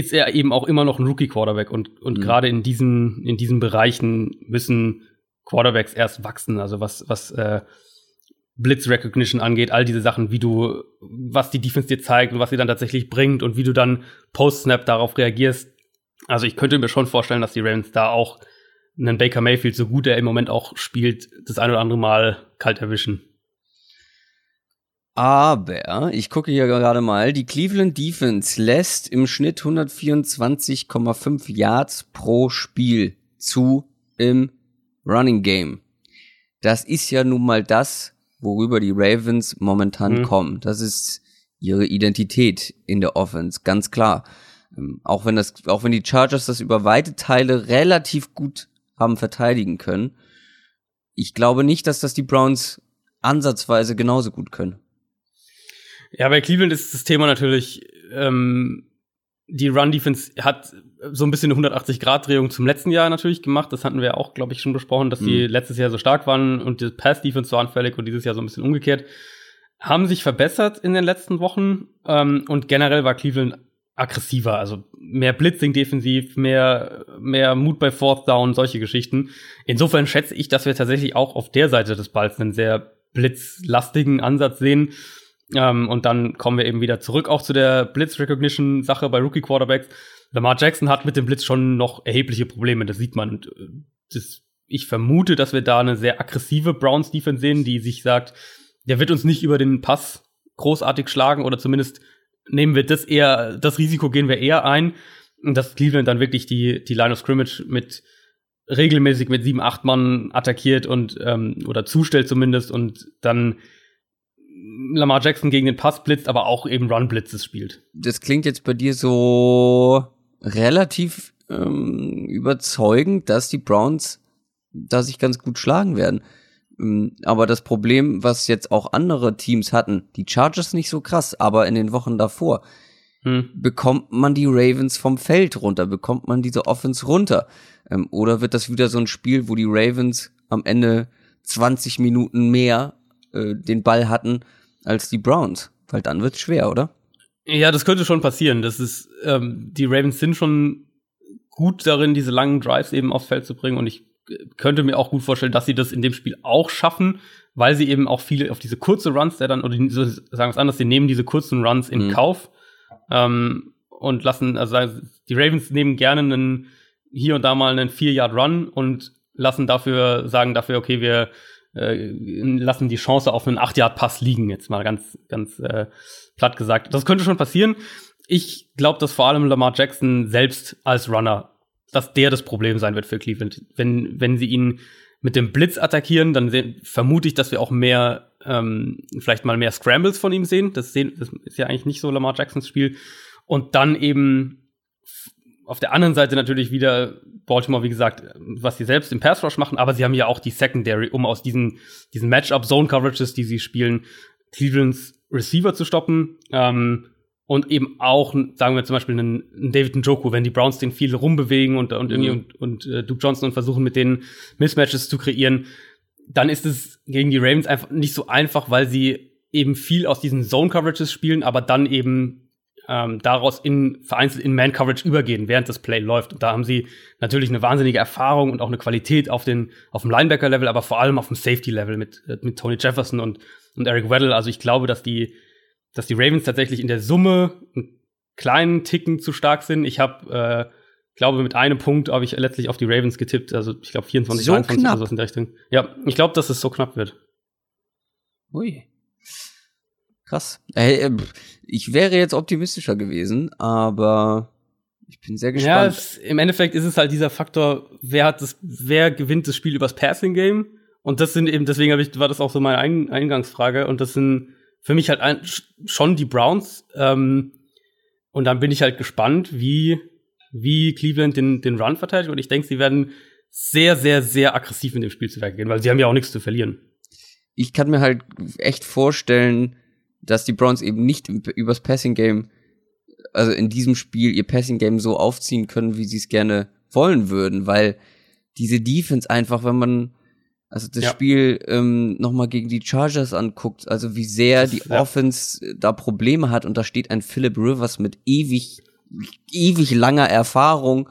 ist er eben auch immer noch ein Rookie-Quarterback. Und, und mhm. gerade in diesen, in diesen Bereichen müssen Quarterbacks erst wachsen. Also was, was äh, Blitz Recognition angeht, all diese Sachen, wie du, was die Defense dir zeigt und was sie dann tatsächlich bringt und wie du dann Post-Snap darauf reagierst. Also ich könnte mir schon vorstellen, dass die Ravens da auch einen Baker Mayfield, so gut er im Moment auch spielt, das ein oder andere Mal kalt erwischen. Aber ich gucke hier gerade mal, die Cleveland Defense lässt im Schnitt 124,5 Yards pro Spiel zu im Running Game. Das ist ja nun mal das, worüber die Ravens momentan mhm. kommen. Das ist ihre Identität in der Offense, ganz klar. Ähm, auch wenn das, auch wenn die Chargers das über weite Teile relativ gut haben verteidigen können. Ich glaube nicht, dass das die Browns ansatzweise genauso gut können. Ja, bei Cleveland ist das Thema natürlich, ähm, die Run-Defense hat so ein bisschen eine 180-Grad-Drehung zum letzten Jahr natürlich gemacht. Das hatten wir auch, glaube ich, schon besprochen, dass mhm. die letztes Jahr so stark waren und die Pass-Defense so anfällig und dieses Jahr so ein bisschen umgekehrt. Haben sich verbessert in den letzten Wochen ähm, und generell war Cleveland aggressiver, also mehr Blitzing defensiv, mehr, mehr Mut bei Fourth Down, solche Geschichten. Insofern schätze ich, dass wir tatsächlich auch auf der Seite des Balls einen sehr blitzlastigen Ansatz sehen. Ähm, und dann kommen wir eben wieder zurück auch zu der Blitz-Recognition-Sache bei Rookie-Quarterbacks. Lamar Jackson hat mit dem Blitz schon noch erhebliche Probleme, das sieht man. Und äh, das, ich vermute, dass wir da eine sehr aggressive Browns-Defense sehen, die sich sagt, der wird uns nicht über den Pass großartig schlagen oder zumindest nehmen wir das eher, das Risiko gehen wir eher ein. Und dass Cleveland dann wirklich die, die Line of Scrimmage mit regelmäßig mit sieben, acht Mann attackiert und ähm, oder zustellt zumindest und dann Lamar Jackson gegen den Pass blitzt, aber auch eben Run Blitzes spielt. Das klingt jetzt bei dir so relativ ähm, überzeugend, dass die Browns da sich ganz gut schlagen werden. Ähm, aber das Problem, was jetzt auch andere Teams hatten, die Chargers nicht so krass, aber in den Wochen davor, hm. bekommt man die Ravens vom Feld runter, bekommt man diese Offense runter? Ähm, oder wird das wieder so ein Spiel, wo die Ravens am Ende 20 Minuten mehr äh, den Ball hatten als die Browns? Weil dann wird's schwer, oder? Ja, das könnte schon passieren. Das ist, ähm, die Ravens sind schon gut darin, diese langen Drives eben aufs Feld zu bringen. Und ich könnte mir auch gut vorstellen, dass sie das in dem Spiel auch schaffen, weil sie eben auch viele auf diese kurze Runs, der dann, oder die, so, sagen wir es anders, sie nehmen diese kurzen Runs in mhm. Kauf ähm, und lassen, also die Ravens nehmen gerne einen, hier und da mal einen Vier-Yard-Run und lassen dafür, sagen dafür, okay, wir äh, lassen die Chance auf einen 8-Yard-Pass liegen, jetzt mal ganz, ganz äh, platt gesagt. Das könnte schon passieren. Ich glaube, dass vor allem Lamar Jackson selbst als Runner, dass der das Problem sein wird für Cleveland. Wenn, wenn sie ihn mit dem Blitz attackieren, dann vermute ich, dass wir auch mehr, ähm, vielleicht mal mehr Scrambles von ihm sehen. Das, sehen. das ist ja eigentlich nicht so Lamar Jacksons Spiel. Und dann eben auf der anderen Seite natürlich wieder Baltimore, wie gesagt, was sie selbst im Pass Rush machen, aber sie haben ja auch die Secondary, um aus diesen, diesen Matchup Zone Coverages, die sie spielen, Clevelands Receiver zu stoppen. Ähm, und eben auch, sagen wir zum Beispiel, einen, einen David Njoku, wenn die Browns den viel rumbewegen und, und irgendwie mhm. und, und äh, Duke Johnson und versuchen mit denen Mismatches zu kreieren, dann ist es gegen die Ravens einfach nicht so einfach, weil sie eben viel aus diesen Zone Coverages spielen, aber dann eben ähm, daraus in vereinzelt in Man-Coverage übergehen, während das Play läuft. Und da haben sie natürlich eine wahnsinnige Erfahrung und auch eine Qualität auf, den, auf dem Linebacker-Level, aber vor allem auf dem Safety-Level mit, äh, mit Tony Jefferson und, und Eric Weddle. Also ich glaube, dass die, dass die Ravens tatsächlich in der Summe einen kleinen Ticken zu stark sind. Ich habe äh, glaube, mit einem Punkt habe ich letztlich auf die Ravens getippt. Also ich glaube 24, so 21 oder so in der Richtung. Ja, ich glaube, dass es so knapp wird. Ui. Krass. Hey, ich wäre jetzt optimistischer gewesen, aber ich bin sehr gespannt. Ja, es, im Endeffekt ist es halt dieser Faktor, wer hat das, wer gewinnt das Spiel übers Passing Game? Und das sind eben, deswegen ich, war das auch so meine Eingangsfrage. Und das sind für mich halt ein, schon die Browns. Ähm, und dann bin ich halt gespannt, wie, wie Cleveland den, den Run verteidigt. Und ich denke, sie werden sehr, sehr, sehr aggressiv in dem Spiel zu Werk gehen, weil sie haben ja auch nichts zu verlieren. Ich kann mir halt echt vorstellen, dass die Browns eben nicht übers Passing Game, also in diesem Spiel ihr Passing Game so aufziehen können, wie sie es gerne wollen würden, weil diese Defense einfach, wenn man also das ja. Spiel ähm, nochmal gegen die Chargers anguckt, also wie sehr die ja. Offense äh, da Probleme hat und da steht ein Philip Rivers mit ewig, ewig langer Erfahrung,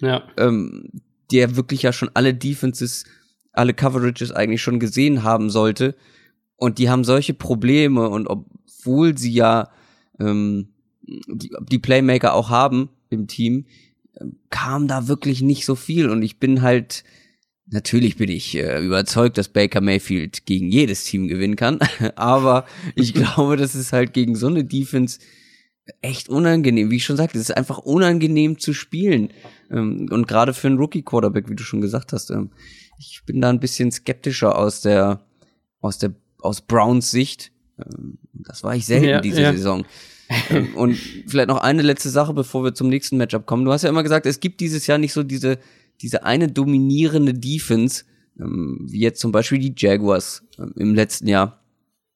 ja. ähm, der wirklich ja schon alle Defenses, alle Coverages eigentlich schon gesehen haben sollte. Und die haben solche Probleme und obwohl sie ja ähm, die, die Playmaker auch haben im Team, äh, kam da wirklich nicht so viel. Und ich bin halt Natürlich bin ich äh, überzeugt, dass Baker Mayfield gegen jedes Team gewinnen kann, aber ich glaube, das ist halt gegen so eine Defense echt unangenehm. Wie ich schon sagte, es ist einfach unangenehm zu spielen. Ähm, und gerade für einen Rookie-Quarterback, wie du schon gesagt hast, ähm, ich bin da ein bisschen skeptischer aus der, aus der, aus Browns Sicht. Ähm, das war ich selten ja, diese ja. Saison. Ähm, und vielleicht noch eine letzte Sache, bevor wir zum nächsten Matchup kommen. Du hast ja immer gesagt, es gibt dieses Jahr nicht so diese diese eine dominierende Defense, ähm, wie jetzt zum Beispiel die Jaguars im letzten Jahr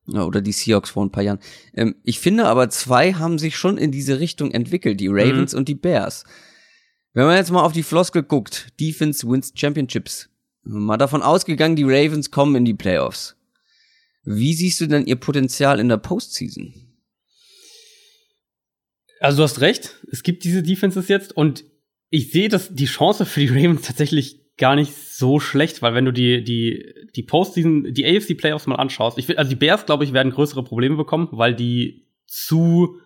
ja, oder die Seahawks vor ein paar Jahren. Ich finde aber, zwei haben sich schon in diese Richtung entwickelt, die Ravens mhm. und die Bears. Wenn man jetzt mal auf die Floskel guckt, Defense wins Championships, mal davon ausgegangen, die Ravens kommen in die Playoffs. Wie siehst du denn ihr Potenzial in der Postseason? Also du hast recht, es gibt diese Defenses jetzt und ich sehe das, die Chance für die Ravens tatsächlich gar nicht so schlecht, weil wenn du die, die, die Postseason, die AFC Playoffs mal anschaust, ich will, also die Bears, glaube ich, werden größere Probleme bekommen, weil die zu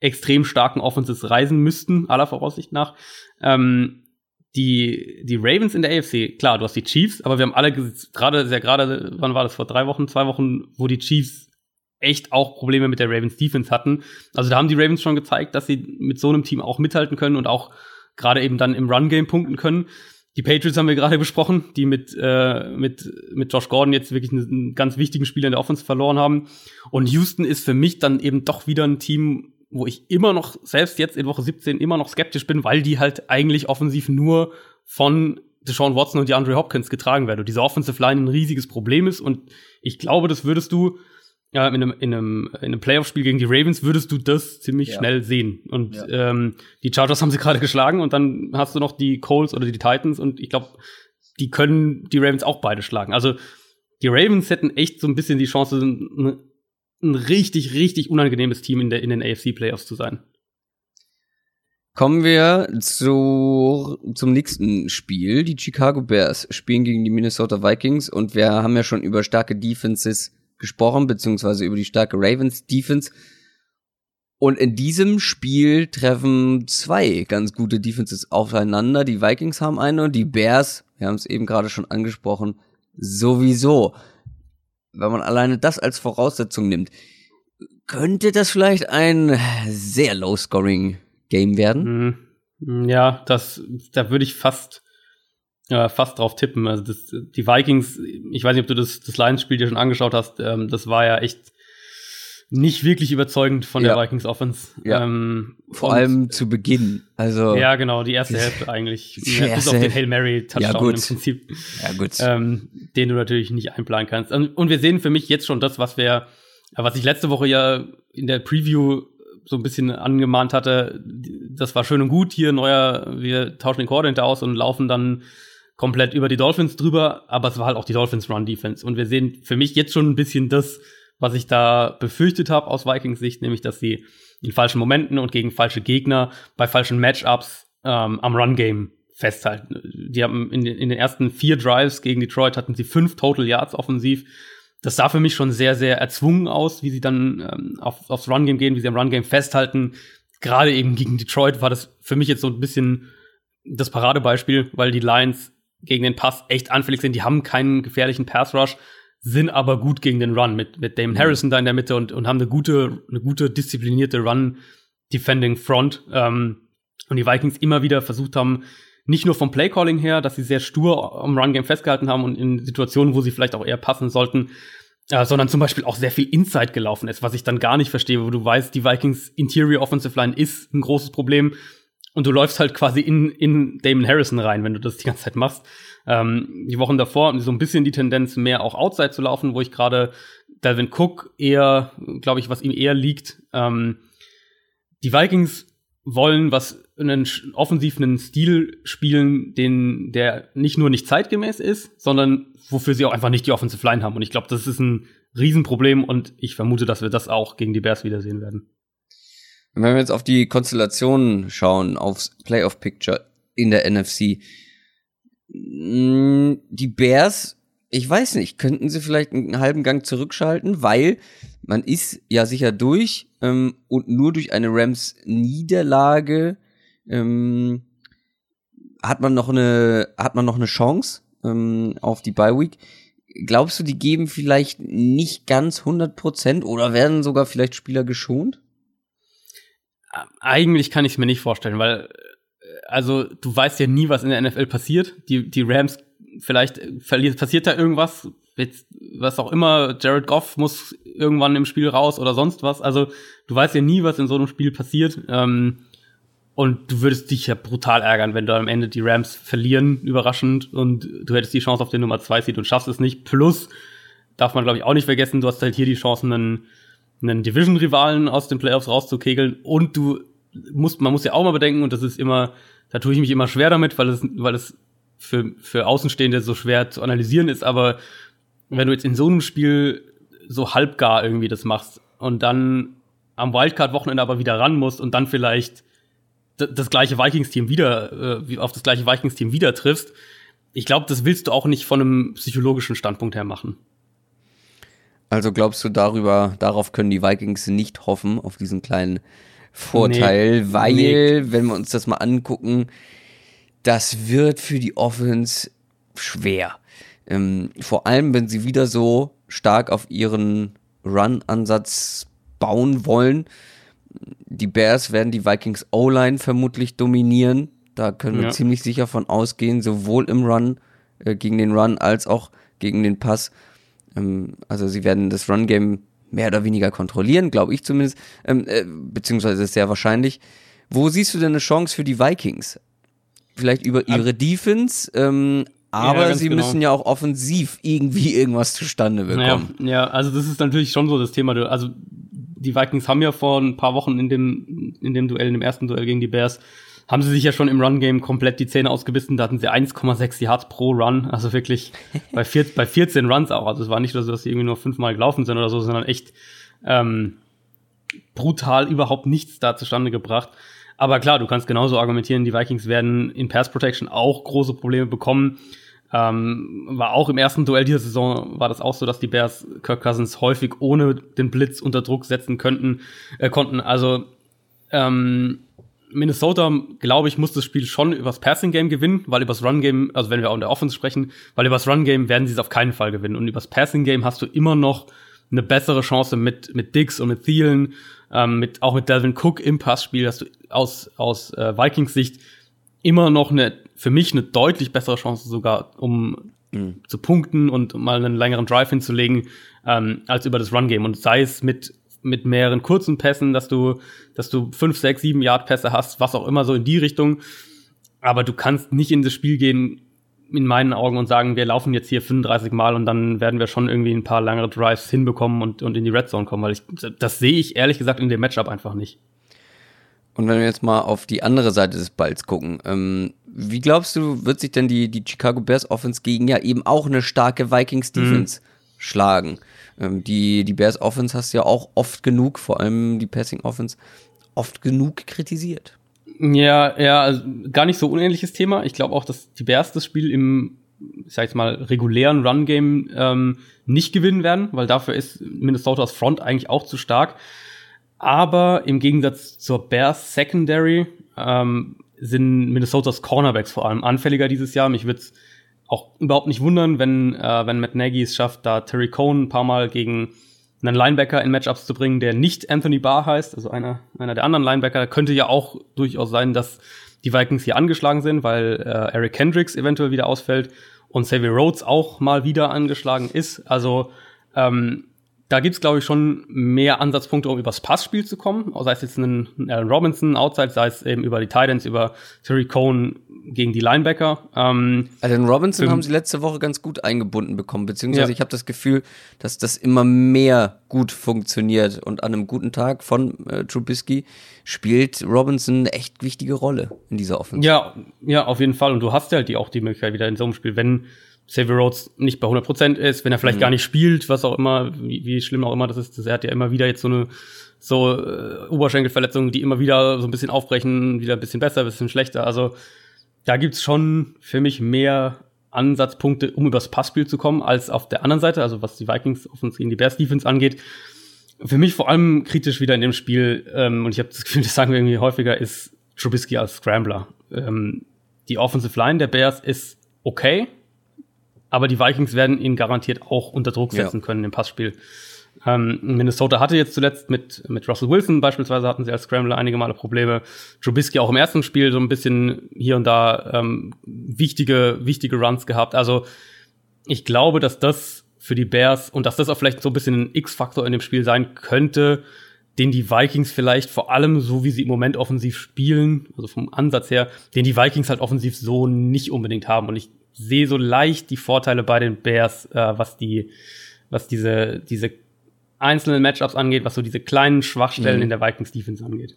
extrem starken Offenses reisen müssten, aller Voraussicht nach. Ähm, die, die Ravens in der AFC, klar, du hast die Chiefs, aber wir haben alle gerade, sehr gerade, wann war das, vor drei Wochen, zwei Wochen, wo die Chiefs echt auch Probleme mit der Ravens Defense hatten. Also da haben die Ravens schon gezeigt, dass sie mit so einem Team auch mithalten können und auch gerade eben dann im Run-Game punkten können. Die Patriots haben wir gerade besprochen, die mit, äh, mit, mit Josh Gordon jetzt wirklich einen, ganz wichtigen Spieler in der Offense verloren haben. Und Houston ist für mich dann eben doch wieder ein Team, wo ich immer noch, selbst jetzt in Woche 17, immer noch skeptisch bin, weil die halt eigentlich offensiv nur von Deshaun Watson und DeAndre Hopkins getragen werden. Und diese Offensive Line ein riesiges Problem ist. Und ich glaube, das würdest du ja, in einem, in einem, in einem Playoff-Spiel gegen die Ravens würdest du das ziemlich ja. schnell sehen. Und ja. ähm, die Chargers haben sie gerade geschlagen und dann hast du noch die Coles oder die Titans und ich glaube, die können die Ravens auch beide schlagen. Also die Ravens hätten echt so ein bisschen die Chance, ein, ein richtig, richtig unangenehmes Team in, der, in den AFC-Playoffs zu sein. Kommen wir zu, zum nächsten Spiel. Die Chicago Bears spielen gegen die Minnesota Vikings und wir haben ja schon über starke Defenses gesprochen, beziehungsweise über die starke Ravens Defense. Und in diesem Spiel treffen zwei ganz gute Defenses aufeinander. Die Vikings haben eine und die Bears, wir haben es eben gerade schon angesprochen, sowieso. Wenn man alleine das als Voraussetzung nimmt, könnte das vielleicht ein sehr low-scoring Game werden? Mhm. Ja, das, da würde ich fast äh, fast drauf tippen. Also das, die Vikings, ich weiß nicht, ob du das, das Lions-Spiel dir schon angeschaut hast, ähm, das war ja echt nicht wirklich überzeugend von ja. der Vikings Offense. Ja. Ähm, Vor allem zu Beginn. Also ja, genau, die erste Hälfte eigentlich. Ja, bis auf den Hail Mary Touchdown ja, im Prinzip. Ja, gut. Ähm, den du natürlich nicht einplanen kannst. Und wir sehen für mich jetzt schon das, was wir, was ich letzte Woche ja in der Preview so ein bisschen angemahnt hatte. Das war schön und gut hier neuer, wir tauschen den Coordinator aus und laufen dann komplett über die Dolphins drüber, aber es war halt auch die Dolphins Run Defense. Und wir sehen für mich jetzt schon ein bisschen das, was ich da befürchtet habe aus Vikings Sicht, nämlich dass sie in falschen Momenten und gegen falsche Gegner bei falschen Matchups ähm, am Run Game festhalten. Die haben in den, in den ersten vier Drives gegen Detroit hatten sie fünf Total Yards offensiv. Das sah für mich schon sehr, sehr erzwungen aus, wie sie dann ähm, auf, aufs Run Game gehen, wie sie am Run Game festhalten. Gerade eben gegen Detroit war das für mich jetzt so ein bisschen das Paradebeispiel, weil die Lions gegen den Pass echt anfällig sind. Die haben keinen gefährlichen Pass Rush, sind aber gut gegen den Run mit, mit Damon mhm. Harrison da in der Mitte und, und haben eine gute, eine gute disziplinierte Run-Defending-Front. Ähm, und die Vikings immer wieder versucht haben, nicht nur vom Playcalling her, dass sie sehr stur am Run-Game festgehalten haben und in Situationen, wo sie vielleicht auch eher passen sollten, äh, sondern zum Beispiel auch sehr viel Inside gelaufen ist, was ich dann gar nicht verstehe, wo du weißt, die Vikings Interior Offensive Line ist ein großes Problem und du läufst halt quasi in, in Damon Harrison rein, wenn du das die ganze Zeit machst. Ähm, die Wochen davor so ein bisschen die Tendenz, mehr auch Outside zu laufen, wo ich gerade Dalvin Cook eher, glaube ich, was ihm eher liegt. Ähm, die Vikings wollen was einen offensiven Stil spielen, den der nicht nur nicht zeitgemäß ist, sondern wofür sie auch einfach nicht die Offensive Line haben. Und ich glaube, das ist ein Riesenproblem und ich vermute, dass wir das auch gegen die Bears wiedersehen werden. Wenn wir jetzt auf die Konstellationen schauen, aufs Playoff Picture in der NFC, die Bears, ich weiß nicht, könnten sie vielleicht einen halben Gang zurückschalten, weil man ist ja sicher durch ähm, und nur durch eine Rams Niederlage ähm, hat man noch eine hat man noch eine Chance ähm, auf die Bye Week. Glaubst du, die geben vielleicht nicht ganz 100% oder werden sogar vielleicht Spieler geschont? Eigentlich kann ich es mir nicht vorstellen, weil äh, also du weißt ja nie, was in der NFL passiert. Die die Rams vielleicht verliert passiert da irgendwas, jetzt, was auch immer, Jared Goff muss irgendwann im Spiel raus oder sonst was. Also du weißt ja nie, was in so einem Spiel passiert. Ähm, und du würdest dich ja brutal ärgern, wenn du am Ende die Rams verlieren, überraschend, und du hättest die Chance auf den Nummer 2 Seed und schaffst es nicht. Plus, darf man glaube ich auch nicht vergessen, du hast halt hier die Chance, einen, einen Division-Rivalen aus den Playoffs rauszukegeln und du musst, man muss ja auch mal bedenken, und das ist immer, da tue ich mich immer schwer damit, weil es, weil es für, für Außenstehende so schwer zu analysieren ist, aber wenn du jetzt in so einem Spiel so halbgar irgendwie das machst und dann am Wildcard-Wochenende aber wieder ran musst und dann vielleicht das gleiche Vikings-Team wieder, äh, auf das gleiche Vikings-Team wieder triffst, ich glaube, das willst du auch nicht von einem psychologischen Standpunkt her machen. Also glaubst du darüber, darauf können die Vikings nicht hoffen, auf diesen kleinen Vorteil, nee, weil, nee. wenn wir uns das mal angucken, das wird für die Offense schwer. Ähm, vor allem, wenn sie wieder so stark auf ihren Run-Ansatz bauen wollen. Die Bears werden die Vikings O-Line vermutlich dominieren. Da können wir ja. ziemlich sicher von ausgehen, sowohl im Run äh, gegen den Run als auch gegen den Pass. Ähm, also sie werden das Run-Game mehr oder weniger kontrollieren, glaube ich zumindest, ähm, äh, beziehungsweise ist sehr wahrscheinlich. Wo siehst du denn eine Chance für die Vikings? Vielleicht über ihre Defense, ähm, aber ja, sie genau. müssen ja auch offensiv irgendwie irgendwas zustande bekommen. Ja, ja, also das ist natürlich schon so das Thema. Also die Vikings haben ja vor ein paar Wochen in dem, in dem Duell, in dem ersten Duell gegen die Bears, haben sie sich ja schon im Run-Game komplett die Zähne ausgebissen. Da hatten sie 1,6 Yards pro Run. Also wirklich bei, vier, bei 14 Runs auch. Also es war nicht so, dass sie irgendwie nur fünfmal gelaufen sind oder so, sondern echt ähm, brutal überhaupt nichts da zustande gebracht. Aber klar, du kannst genauso argumentieren, die Vikings werden in Pass Protection auch große Probleme bekommen. Ähm, war auch im ersten Duell dieser Saison war das auch so, dass die Bears Kirk Cousins häufig ohne den Blitz unter Druck setzen könnten, äh, konnten. Also ähm, Minnesota, glaube ich, muss das Spiel schon übers Passing Game gewinnen, weil übers Run Game, also wenn wir auch in der Offense sprechen, weil übers Run Game werden sie es auf keinen Fall gewinnen und übers Passing Game hast du immer noch eine bessere Chance mit mit Diggs und mit Thielen, ähm, mit auch mit Delvin Cook im Passspiel, hast du aus aus äh, Vikings Sicht immer noch eine für mich eine deutlich bessere Chance sogar, um mhm. zu punkten und mal einen längeren Drive hinzulegen, ähm, als über das Run-Game. Und sei es mit, mit mehreren kurzen Pässen, dass du, dass du fünf, sechs, sieben Yard-Pässe hast, was auch immer so in die Richtung. Aber du kannst nicht in das Spiel gehen, in meinen Augen, und sagen, wir laufen jetzt hier 35 Mal und dann werden wir schon irgendwie ein paar langere Drives hinbekommen und, und in die Red Zone kommen, weil ich, das sehe ich ehrlich gesagt in dem Matchup einfach nicht. Und wenn wir jetzt mal auf die andere Seite des Balls gucken, ähm, wie glaubst du, wird sich denn die, die Chicago Bears Offense gegen ja eben auch eine starke Vikings mhm. Defense mhm. schlagen? Ähm, die, die Bears Offense hast du ja auch oft genug, vor allem die Passing Offense, oft genug kritisiert. Ja, ja, also gar nicht so unähnliches Thema. Ich glaube auch, dass die Bears das Spiel im, ich sag jetzt mal, regulären Run-Game ähm, nicht gewinnen werden, weil dafür ist Minnesotas Front eigentlich auch zu stark. Aber im Gegensatz zur Bears Secondary ähm, sind Minnesotas Cornerbacks vor allem anfälliger dieses Jahr. Mich würde auch überhaupt nicht wundern, wenn, äh, wenn Matt Nagy es schafft, da Terry Cohn ein paar Mal gegen einen Linebacker in Matchups zu bringen, der nicht Anthony Barr heißt, also einer, einer der anderen Linebacker, könnte ja auch durchaus sein, dass die Vikings hier angeschlagen sind, weil äh, Eric Hendricks eventuell wieder ausfällt und Xavier Rhodes auch mal wieder angeschlagen ist. Also ähm, da gibt's glaube ich, schon mehr Ansatzpunkte, um übers Passspiel zu kommen. Sei es jetzt ein Aaron Robinson outside, sei es eben über die Titans, über Terry Cohn gegen die Linebacker. Ähm, also den Robinson haben sie letzte Woche ganz gut eingebunden bekommen, beziehungsweise ja. ich habe das Gefühl, dass das immer mehr gut funktioniert und an einem guten Tag von äh, Trubisky spielt Robinson eine echt wichtige Rolle in dieser Offensive. Ja, ja, auf jeden Fall. Und du hast ja halt die auch die Möglichkeit wieder in so einem Spiel, wenn Xavier Rhodes nicht bei 100% ist, wenn er vielleicht mhm. gar nicht spielt, was auch immer, wie, wie schlimm auch immer das ist. Er hat ja immer wieder jetzt so eine so äh, Oberschenkelverletzungen, die immer wieder so ein bisschen aufbrechen, wieder ein bisschen besser, ein bisschen schlechter. Also da gibt's schon für mich mehr Ansatzpunkte, um übers Passspiel zu kommen, als auf der anderen Seite, also was die Vikings offensiv gegen die Bears Defense angeht. Für mich vor allem kritisch wieder in dem Spiel, ähm, und ich habe das Gefühl, das sagen wir irgendwie häufiger, ist Trubisky als Scrambler. Ähm, die Offensive Line der Bears ist okay, aber die Vikings werden ihn garantiert auch unter Druck setzen ja. können im Passspiel. Ähm, Minnesota hatte jetzt zuletzt mit, mit Russell Wilson beispielsweise hatten sie als Scrambler einige Male Probleme. Trubisky auch im ersten Spiel so ein bisschen hier und da ähm, wichtige, wichtige Runs gehabt. Also ich glaube, dass das für die Bears und dass das auch vielleicht so ein bisschen ein X-Faktor in dem Spiel sein könnte, den die Vikings vielleicht vor allem so wie sie im Moment offensiv spielen, also vom Ansatz her, den die Vikings halt offensiv so nicht unbedingt haben. Und ich sehe so leicht die Vorteile bei den Bears, äh, was die, was diese, diese einzelnen Matchups angeht, was so diese kleinen Schwachstellen mhm. in der Vikings Defense angeht.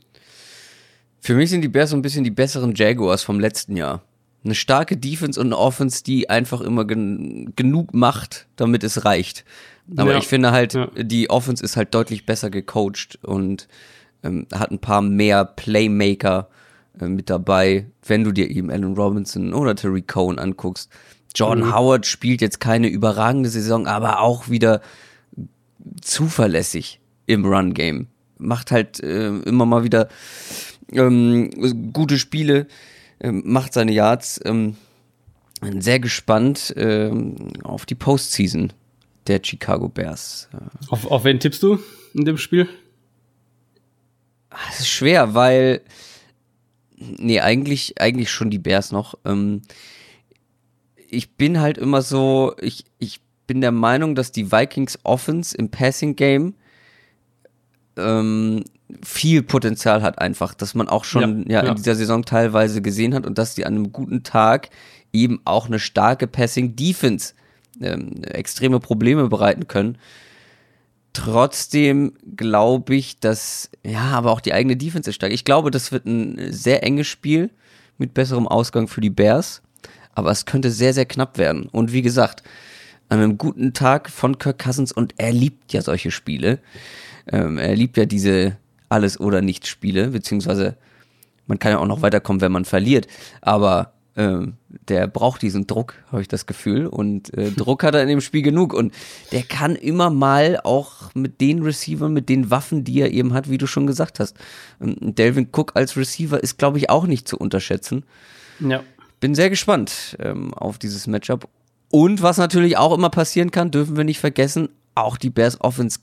Für mich sind die Bears so ein bisschen die besseren Jaguars vom letzten Jahr. Eine starke Defense und eine Offense, die einfach immer gen genug macht, damit es reicht. Aber ja. ich finde halt, ja. die Offense ist halt deutlich besser gecoacht und ähm, hat ein paar mehr Playmaker mit dabei, wenn du dir eben Allen Robinson oder Terry Cohn anguckst. Jordan mhm. Howard spielt jetzt keine überragende Saison, aber auch wieder zuverlässig im Run-Game. Macht halt äh, immer mal wieder ähm, gute Spiele, äh, macht seine Yards. Ähm, sehr gespannt äh, auf die Postseason der Chicago Bears. Auf, auf wen tippst du in dem Spiel? Es ist schwer, weil nee, eigentlich, eigentlich schon die Bears noch. Ähm, ich bin halt immer so, ich, ich bin der Meinung, dass die Vikings Offense im Passing Game ähm, viel Potenzial hat einfach, dass man auch schon ja, ja, ja, in dieser Saison teilweise gesehen hat und dass die an einem guten Tag eben auch eine starke Passing Defense ähm, extreme Probleme bereiten können. Trotzdem glaube ich, dass, ja, aber auch die eigene Defense ist stark. Ich glaube, das wird ein sehr enges Spiel mit besserem Ausgang für die Bears. Aber es könnte sehr, sehr knapp werden. Und wie gesagt, an einem guten Tag von Kirk Cousins und er liebt ja solche Spiele. Ähm, er liebt ja diese Alles- oder Nichts-Spiele, beziehungsweise man kann ja auch noch weiterkommen, wenn man verliert. Aber ähm, der braucht diesen Druck, habe ich das Gefühl. Und äh, Druck hat er in dem Spiel genug. Und der kann immer mal auch mit den Receivern, mit den Waffen, die er eben hat, wie du schon gesagt hast. Ähm, Delvin Cook als Receiver ist, glaube ich, auch nicht zu unterschätzen. Ja. Bin sehr gespannt ähm, auf dieses Matchup. Und was natürlich auch immer passieren kann, dürfen wir nicht vergessen, auch die Bears Offense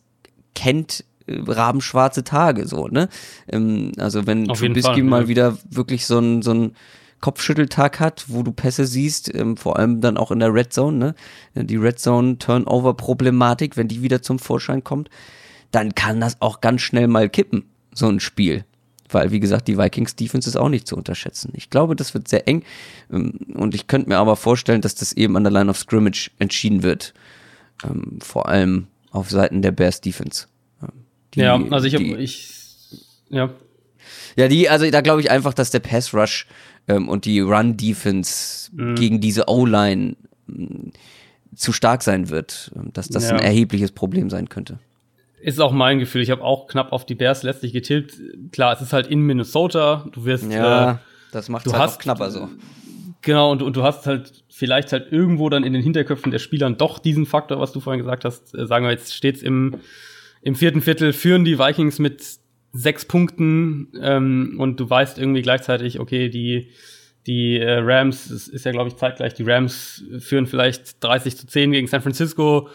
kennt äh, rabenschwarze Tage so, ne? Ähm, also wenn Trubisky mal wieder wirklich so ein, so ein Kopfschütteltag hat, wo du Pässe siehst, ähm, vor allem dann auch in der Red Zone, ne? Die Red Zone Turnover Problematik, wenn die wieder zum Vorschein kommt, dann kann das auch ganz schnell mal kippen, so ein Spiel. Weil, wie gesagt, die Vikings Defense ist auch nicht zu unterschätzen. Ich glaube, das wird sehr eng. Ähm, und ich könnte mir aber vorstellen, dass das eben an der Line of Scrimmage entschieden wird. Ähm, vor allem auf Seiten der Bears Defense. Ähm, die, ja, also ich habe, ich, ja. Ja, die, also da glaube ich einfach, dass der Pass Rush ähm, und die Run-Defense mhm. gegen diese O-Line mm, zu stark sein wird, ähm, dass das ja. ein erhebliches Problem sein könnte. Ist auch mein Gefühl. Ich habe auch knapp auf die Bears letztlich getippt. Klar, es ist halt in Minnesota. Du wirst. Ja, äh, das macht es halt hast, knapper so. Genau, und, und du hast halt vielleicht halt irgendwo dann in den Hinterköpfen der Spielern doch diesen Faktor, was du vorhin gesagt hast. Äh, sagen wir, jetzt steht's im, im vierten Viertel, führen die Vikings mit sechs Punkten ähm, und du weißt irgendwie gleichzeitig, okay, die, Die äh, Rams, es ist ja, glaube ich, zeitgleich, die Rams führen vielleicht 30 zu 10 gegen San Francisco.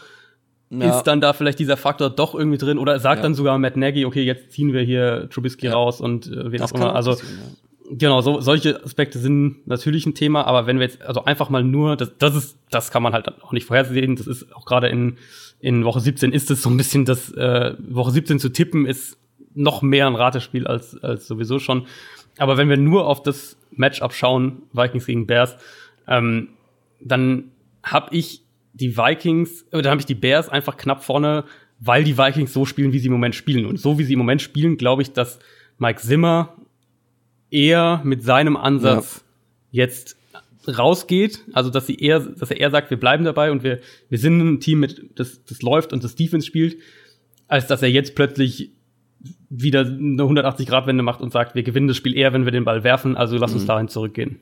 Ja. Ist dann da vielleicht dieser Faktor doch irgendwie drin? Oder sagt ja. dann sogar Matt Nagy, okay, jetzt ziehen wir hier Trubisky ja. raus und äh, wen auch immer. Also, genau, so, solche Aspekte sind natürlich ein Thema, aber wenn wir jetzt, also einfach mal nur, das, das ist, das kann man halt auch nicht vorhersehen. Das ist auch gerade in, in Woche 17 ist es so ein bisschen, das äh, Woche 17 zu tippen, ist noch mehr ein Ratespiel als, als sowieso schon. Aber wenn wir nur auf das Matchup schauen, Vikings gegen Bears, ähm, dann habe ich die Vikings, oder dann habe ich die Bears einfach knapp vorne, weil die Vikings so spielen, wie sie im Moment spielen. Und so wie sie im Moment spielen, glaube ich, dass Mike Zimmer eher mit seinem Ansatz ja. jetzt rausgeht, also dass sie eher, dass er eher sagt, wir bleiben dabei und wir, wir sind ein Team mit, das, das läuft und das Defense spielt, als dass er jetzt plötzlich wieder eine 180-Grad-Wende macht und sagt, wir gewinnen das Spiel eher, wenn wir den Ball werfen, also lass uns mhm. dahin zurückgehen.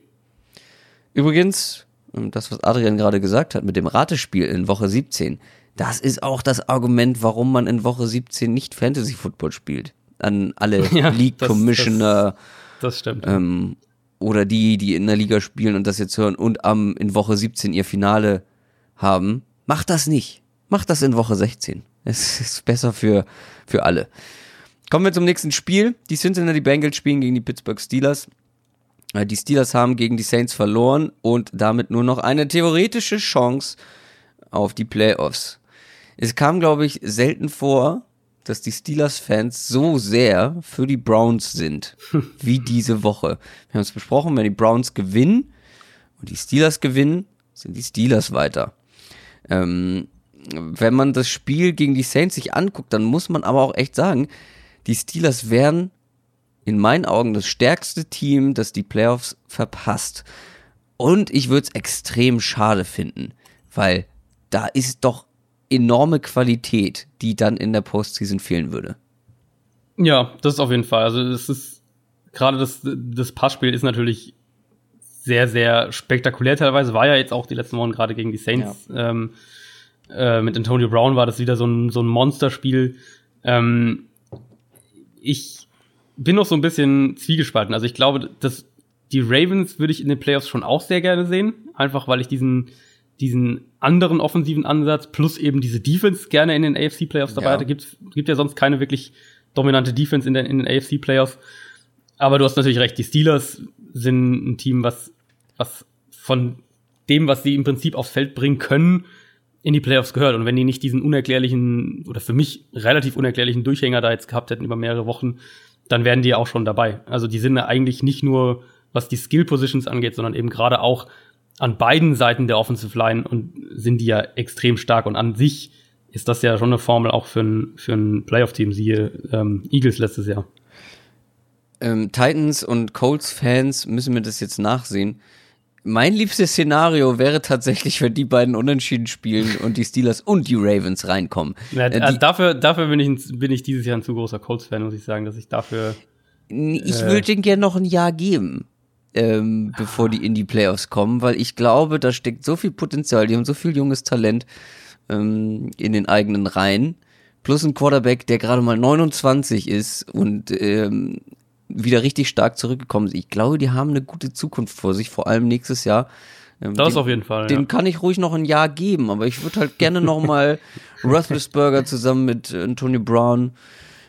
Übrigens, ähm, das, was Adrian gerade gesagt hat mit dem Ratespiel in Woche 17, das ist auch das Argument, warum man in Woche 17 nicht Fantasy Football spielt. An alle ja, League Commissioner. Das, das stimmt. Ähm, oder die, die in der Liga spielen und das jetzt hören und am in Woche 17 ihr Finale haben. Macht das nicht. Macht das in Woche 16. Es ist besser für, für alle. Kommen wir zum nächsten Spiel. Die Cincinnati Bengals spielen gegen die Pittsburgh Steelers. Äh, die Steelers haben gegen die Saints verloren und damit nur noch eine theoretische Chance auf die Playoffs. Es kam, glaube ich, selten vor, dass die Steelers-Fans so sehr für die Browns sind, wie diese Woche. Wir haben es besprochen, wenn die Browns gewinnen und die Steelers gewinnen, sind die Steelers weiter. Ähm, wenn man das Spiel gegen die Saints sich anguckt, dann muss man aber auch echt sagen, die Steelers wären in meinen Augen das stärkste Team, das die Playoffs verpasst. Und ich würde es extrem schade finden, weil da ist doch enorme Qualität, die dann in der Postseason fehlen würde. Ja, das ist auf jeden Fall. Also es ist gerade das, das Passspiel ist natürlich sehr, sehr spektakulär teilweise. War ja jetzt auch die letzten Wochen gerade gegen die Saints. Ja. Ähm, äh, mit Antonio Brown war das wieder so ein, so ein Monsterspiel. Ähm, ich bin noch so ein bisschen zwiegespalten. Also ich glaube, dass die Ravens würde ich in den Playoffs schon auch sehr gerne sehen. Einfach weil ich diesen, diesen anderen offensiven Ansatz plus eben diese Defense gerne in den AFC Playoffs dabei ja. hatte. Gibt, gibt ja sonst keine wirklich dominante Defense in den, in den AFC Playoffs. Aber du hast natürlich recht, die Steelers sind ein Team, was, was von dem, was sie im Prinzip aufs Feld bringen können, in die Playoffs gehört. Und wenn die nicht diesen unerklärlichen oder für mich relativ unerklärlichen Durchhänger da jetzt gehabt hätten über mehrere Wochen, dann wären die auch schon dabei. Also die sind eigentlich nicht nur, was die Skill Positions angeht, sondern eben gerade auch an beiden Seiten der Offensive Line und sind die ja extrem stark. Und an sich ist das ja schon eine Formel auch für ein, für ein Playoff-Team, siehe ähm, Eagles letztes Jahr. Ähm, Titans und Colts-Fans müssen mir das jetzt nachsehen. Mein liebstes Szenario wäre tatsächlich, wenn die beiden unentschieden spielen und die Steelers und die Ravens reinkommen. Ja, äh, also dafür, dafür bin, ich, bin ich dieses Jahr ein zu großer Colts-Fan, muss ich sagen, dass ich dafür. Ich äh, würde denen gerne noch ein Jahr geben, ähm, bevor die in die Playoffs kommen, weil ich glaube, da steckt so viel Potenzial, die haben so viel junges Talent ähm, in den eigenen Reihen. Plus ein Quarterback, der gerade mal 29 ist und ähm, wieder richtig stark zurückgekommen sind. Ich glaube, die haben eine gute Zukunft vor sich, vor allem nächstes Jahr. Ähm, das den, auf jeden Fall. Den ja. kann ich ruhig noch ein Jahr geben, aber ich würde halt gerne noch mal Roethlisberger zusammen mit Antonio Brown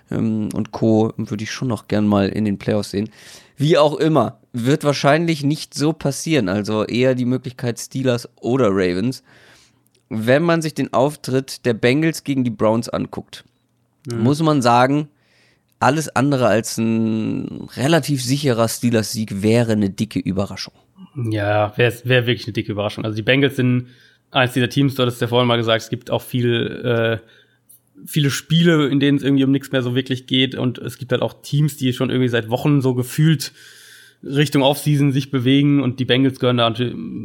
ähm, und Co. würde ich schon noch gern mal in den Playoffs sehen. Wie auch immer, wird wahrscheinlich nicht so passieren. Also eher die Möglichkeit Steelers oder Ravens. Wenn man sich den Auftritt der Bengals gegen die Browns anguckt, mhm. muss man sagen, alles andere als ein relativ sicherer Steelers-Sieg wäre eine dicke Überraschung. Ja, wäre wär wirklich eine dicke Überraschung. Also die Bengals sind eins dieser Teams, du hattest ja vorhin mal gesagt, es gibt auch viel, äh, viele Spiele, in denen es irgendwie um nichts mehr so wirklich geht und es gibt halt auch Teams, die schon irgendwie seit Wochen so gefühlt Richtung Offseason sich bewegen und die Bengals gehören da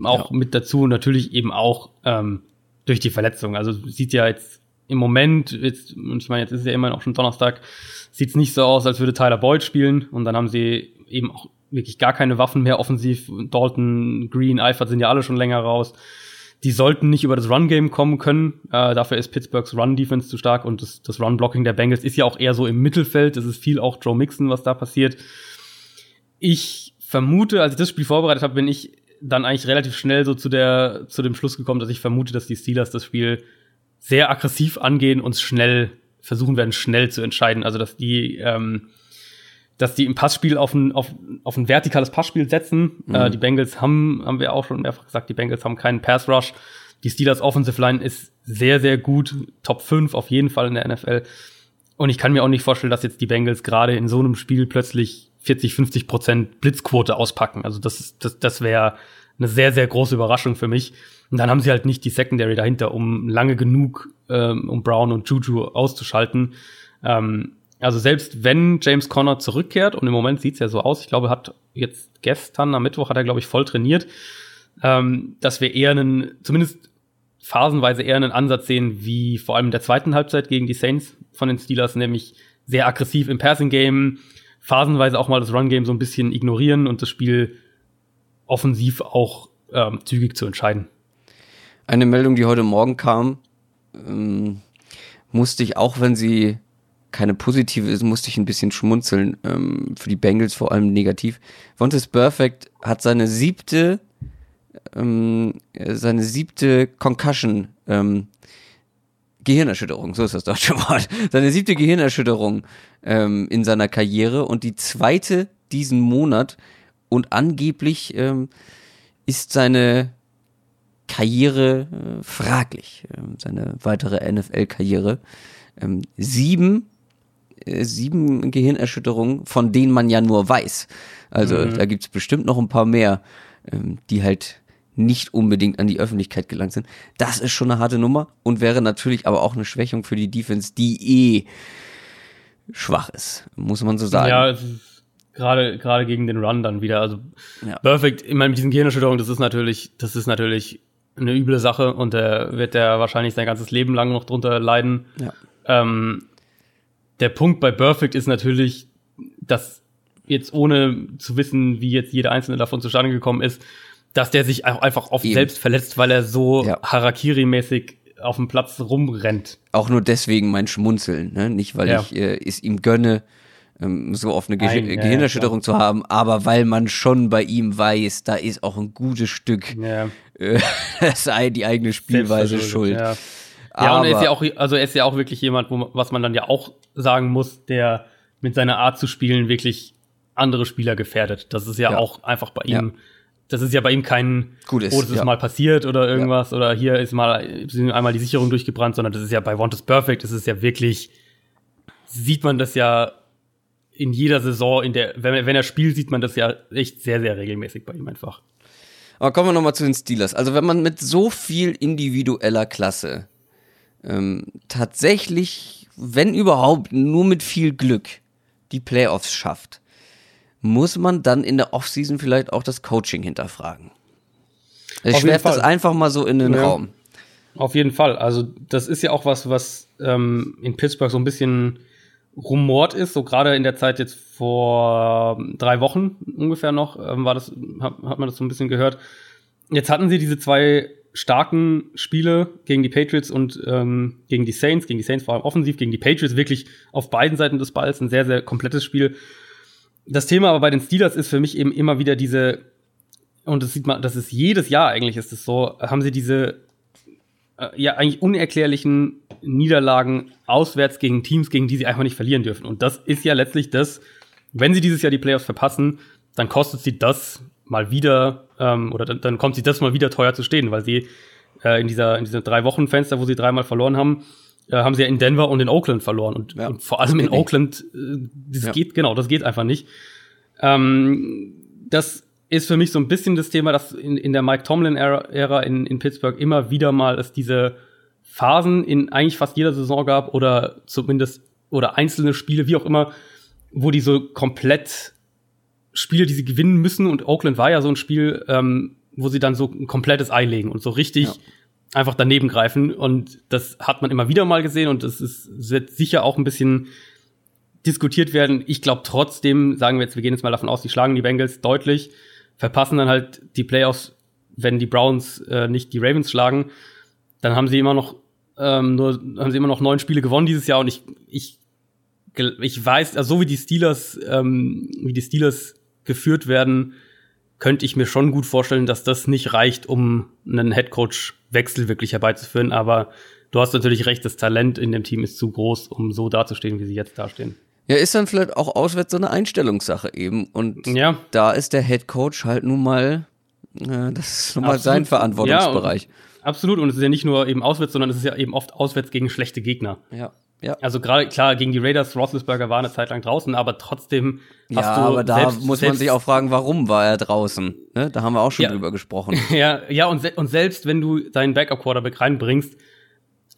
auch ja. mit dazu und natürlich eben auch ähm, durch die Verletzung. Also sieht ja jetzt im Moment, jetzt, und ich meine, jetzt ist es ja immerhin auch schon Donnerstag, sieht es nicht so aus, als würde Tyler Boyd spielen. Und dann haben sie eben auch wirklich gar keine Waffen mehr offensiv. Dalton, Green, Eifert sind ja alle schon länger raus. Die sollten nicht über das Run-Game kommen können. Äh, dafür ist Pittsburghs Run-Defense zu stark und das, das Run-Blocking der Bengals ist ja auch eher so im Mittelfeld. Es ist viel auch Joe Mixon, was da passiert. Ich vermute, als ich das Spiel vorbereitet habe, bin ich dann eigentlich relativ schnell so zu der zu dem Schluss gekommen, dass ich vermute, dass die Steelers das Spiel sehr aggressiv angehen und schnell versuchen werden, schnell zu entscheiden. Also dass die ähm, dass die im Passspiel auf ein, auf, auf ein vertikales Passspiel setzen. Mhm. Äh, die Bengals haben, haben wir auch schon mehrfach gesagt, die Bengals haben keinen Pass Rush. Die Steelers Offensive Line ist sehr, sehr gut. Top 5 auf jeden Fall in der NFL. Und ich kann mir auch nicht vorstellen, dass jetzt die Bengals gerade in so einem Spiel plötzlich 40, 50 Prozent Blitzquote auspacken. Also das, das, das wäre eine sehr, sehr große Überraschung für mich. Und dann haben sie halt nicht die Secondary dahinter, um lange genug, ähm, um Brown und Juju auszuschalten. Ähm, also selbst wenn James Conner zurückkehrt, und im Moment sieht's ja so aus, ich glaube, hat jetzt gestern am Mittwoch hat er, glaube ich, voll trainiert, ähm, dass wir eher einen, zumindest phasenweise eher einen Ansatz sehen, wie vor allem in der zweiten Halbzeit gegen die Saints von den Steelers, nämlich sehr aggressiv im Passing-Game, phasenweise auch mal das Run-Game so ein bisschen ignorieren und das Spiel offensiv auch ähm, zügig zu entscheiden. Eine Meldung, die heute Morgen kam, ähm, musste ich, auch wenn sie keine positive ist, musste ich ein bisschen schmunzeln. Ähm, für die Bengals vor allem negativ. Vontaze Perfect hat seine siebte, ähm, seine siebte Concussion, ähm, Gehirnerschütterung, so ist das deutsche Wort. Seine siebte Gehirnerschütterung ähm, in seiner Karriere und die zweite diesen Monat. Und angeblich ähm, ist seine Karriere äh, fraglich, äh, seine weitere NFL-Karriere. Ähm, sieben äh, sieben Gehirnerschütterungen, von denen man ja nur weiß. Also mhm. da gibt's bestimmt noch ein paar mehr, ähm, die halt nicht unbedingt an die Öffentlichkeit gelangt sind. Das ist schon eine harte Nummer und wäre natürlich aber auch eine Schwächung für die Defense, die eh schwach ist, muss man so sagen. Ja, gerade gerade gegen den Run dann wieder. Also ja. Perfect, ich meine, mit diesen Gehirnerschütterungen, das ist natürlich, das ist natürlich eine üble Sache und der wird der wahrscheinlich sein ganzes Leben lang noch drunter leiden. Ja. Ähm, der Punkt bei Perfect ist natürlich, dass jetzt ohne zu wissen, wie jetzt jeder einzelne davon zustande gekommen ist, dass der sich auch einfach oft Eben. selbst verletzt, weil er so ja. Harakiri-mäßig auf dem Platz rumrennt. Auch nur deswegen mein Schmunzeln, ne? nicht weil ja. ich äh, es ihm gönne, so oft eine Ge Nein, ja, Gehirnerschütterung zu haben, aber weil man schon bei ihm weiß, da ist auch ein gutes Stück äh, sei die eigene Spielweise schuld. Ja. Ja, und er ist ja auch, also er ist ja auch wirklich jemand, wo, was man dann ja auch sagen muss, der mit seiner Art zu spielen wirklich andere Spieler gefährdet. Das ist ja, ja. auch einfach bei ihm. Ja. Das ist ja bei ihm kein, Gut ist, oh, das ist ja. mal passiert oder irgendwas oder hier ist mal sind einmal die Sicherung durchgebrannt, sondern das ist ja bei Want is Perfect, das ist ja wirklich, sieht man das ja in jeder Saison, in der, wenn, wenn er spielt, sieht man das ja echt sehr, sehr regelmäßig bei ihm einfach. Aber kommen wir nochmal zu den Steelers. Also wenn man mit so viel individueller Klasse ähm, tatsächlich, wenn überhaupt, nur mit viel Glück die Playoffs schafft, muss man dann in der Offseason vielleicht auch das Coaching hinterfragen. Ich werfe das einfach mal so in den ja. Raum. Auf jeden Fall. Also, das ist ja auch was, was ähm, in Pittsburgh so ein bisschen rumort ist. So gerade in der Zeit jetzt vor drei Wochen ungefähr noch, ähm, war das, hat, hat man das so ein bisschen gehört. Jetzt hatten sie diese zwei starken Spiele gegen die Patriots und ähm, gegen die Saints, gegen die Saints vor allem offensiv, gegen die Patriots wirklich auf beiden Seiten des Balls ein sehr, sehr komplettes Spiel. Das Thema aber bei den Steelers ist für mich eben immer wieder diese, und das sieht man, das ist jedes Jahr eigentlich ist es so, haben sie diese äh, ja eigentlich unerklärlichen Niederlagen auswärts gegen Teams, gegen die sie einfach nicht verlieren dürfen. Und das ist ja letztlich das, wenn sie dieses Jahr die Playoffs verpassen, dann kostet sie das mal wieder, ähm, oder dann, dann kommt sie das mal wieder teuer zu stehen, weil sie äh, in dieser in dieser drei Wochen Fenster, wo sie dreimal verloren haben, äh, haben sie ja in Denver und in Oakland verloren und, ja, und vor allem in Oakland, äh, das ja. geht genau, das geht einfach nicht. Ähm, das ist für mich so ein bisschen das Thema, dass in, in der Mike Tomlin-Ära in, in Pittsburgh immer wieder mal es diese Phasen in eigentlich fast jeder Saison gab oder zumindest oder einzelne Spiele, wie auch immer, wo die so komplett Spiele, die sie gewinnen müssen. Und Oakland war ja so ein Spiel, ähm, wo sie dann so ein komplettes Ei legen und so richtig ja. einfach daneben greifen. Und das hat man immer wieder mal gesehen und das ist, wird sicher auch ein bisschen diskutiert werden. Ich glaube trotzdem, sagen wir jetzt, wir gehen jetzt mal davon aus, die schlagen die Bengals deutlich, verpassen dann halt die Playoffs, wenn die Browns äh, nicht die Ravens schlagen, dann haben sie immer noch ähm, nur haben sie immer noch neun Spiele gewonnen dieses Jahr und ich ich ich weiß, also so wie die Steelers, ähm, wie die Steelers geführt werden, könnte ich mir schon gut vorstellen, dass das nicht reicht, um einen Headcoach-Wechsel wirklich herbeizuführen. Aber du hast natürlich recht, das Talent in dem Team ist zu groß, um so dazustehen, wie sie jetzt dastehen. Ja, ist dann vielleicht auch auswärts so eine Einstellungssache eben. Und ja. da ist der Headcoach halt nun mal, äh, das ist nun mal Absolut. sein Verantwortungsbereich. Ja, absolut. Und es ist ja nicht nur eben auswärts, sondern es ist ja eben oft auswärts gegen schlechte Gegner. Ja. Ja. Also gerade klar gegen die Raiders, Roethlisberger war eine Zeit lang draußen, aber trotzdem hast ja, du aber da selbst, muss man sich auch fragen, warum war er draußen? Ne? Da haben wir auch schon ja. drüber gesprochen. ja, ja und, se und selbst wenn du deinen Backup Quarterback reinbringst,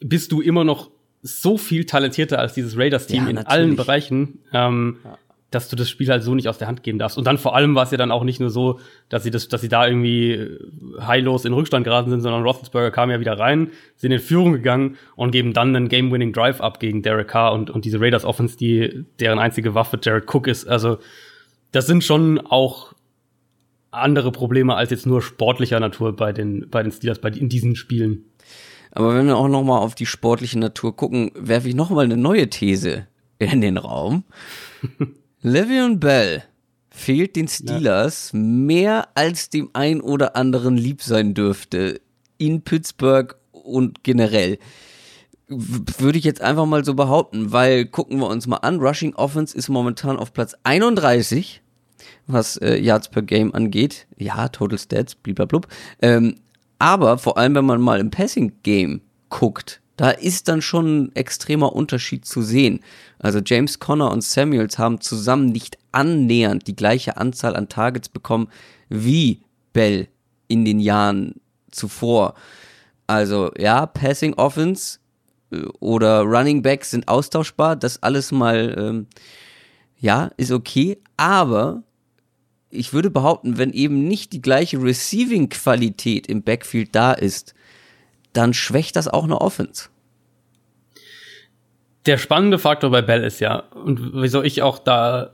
bist du immer noch so viel talentierter als dieses Raiders-Team ja, in natürlich. allen Bereichen. Ähm, ja dass du das Spiel halt so nicht aus der Hand geben darfst. Und dann vor allem war es ja dann auch nicht nur so, dass sie das, dass sie da irgendwie heillos in Rückstand geraten sind, sondern Roethlisberger kam ja wieder rein, sind in Führung gegangen und geben dann einen Game-Winning Drive ab gegen Derek Carr und, und diese Raiders Offense, die, deren einzige Waffe Jared Cook ist. Also, das sind schon auch andere Probleme als jetzt nur sportlicher Natur bei den, bei den Steelers, bei, in diesen Spielen. Aber wenn wir auch noch mal auf die sportliche Natur gucken, werfe ich noch mal eine neue These in den Raum. Le'Veon Bell fehlt den Steelers ja. mehr als dem ein oder anderen lieb sein dürfte in Pittsburgh und generell. Würde ich jetzt einfach mal so behaupten, weil gucken wir uns mal an, Rushing Offense ist momentan auf Platz 31, was äh, Yards per Game angeht. Ja, Total Stats, blub. Ähm, aber vor allem, wenn man mal im Passing Game guckt, da ist dann schon ein extremer Unterschied zu sehen. Also James Conner und Samuels haben zusammen nicht annähernd die gleiche Anzahl an Targets bekommen wie Bell in den Jahren zuvor. Also ja, Passing Offense äh, oder Running Backs sind austauschbar, das alles mal, ähm, ja, ist okay, aber ich würde behaupten, wenn eben nicht die gleiche Receiving-Qualität im Backfield da ist, dann schwächt das auch eine Offense. Der spannende Faktor bei Bell ist ja, und wieso ich auch da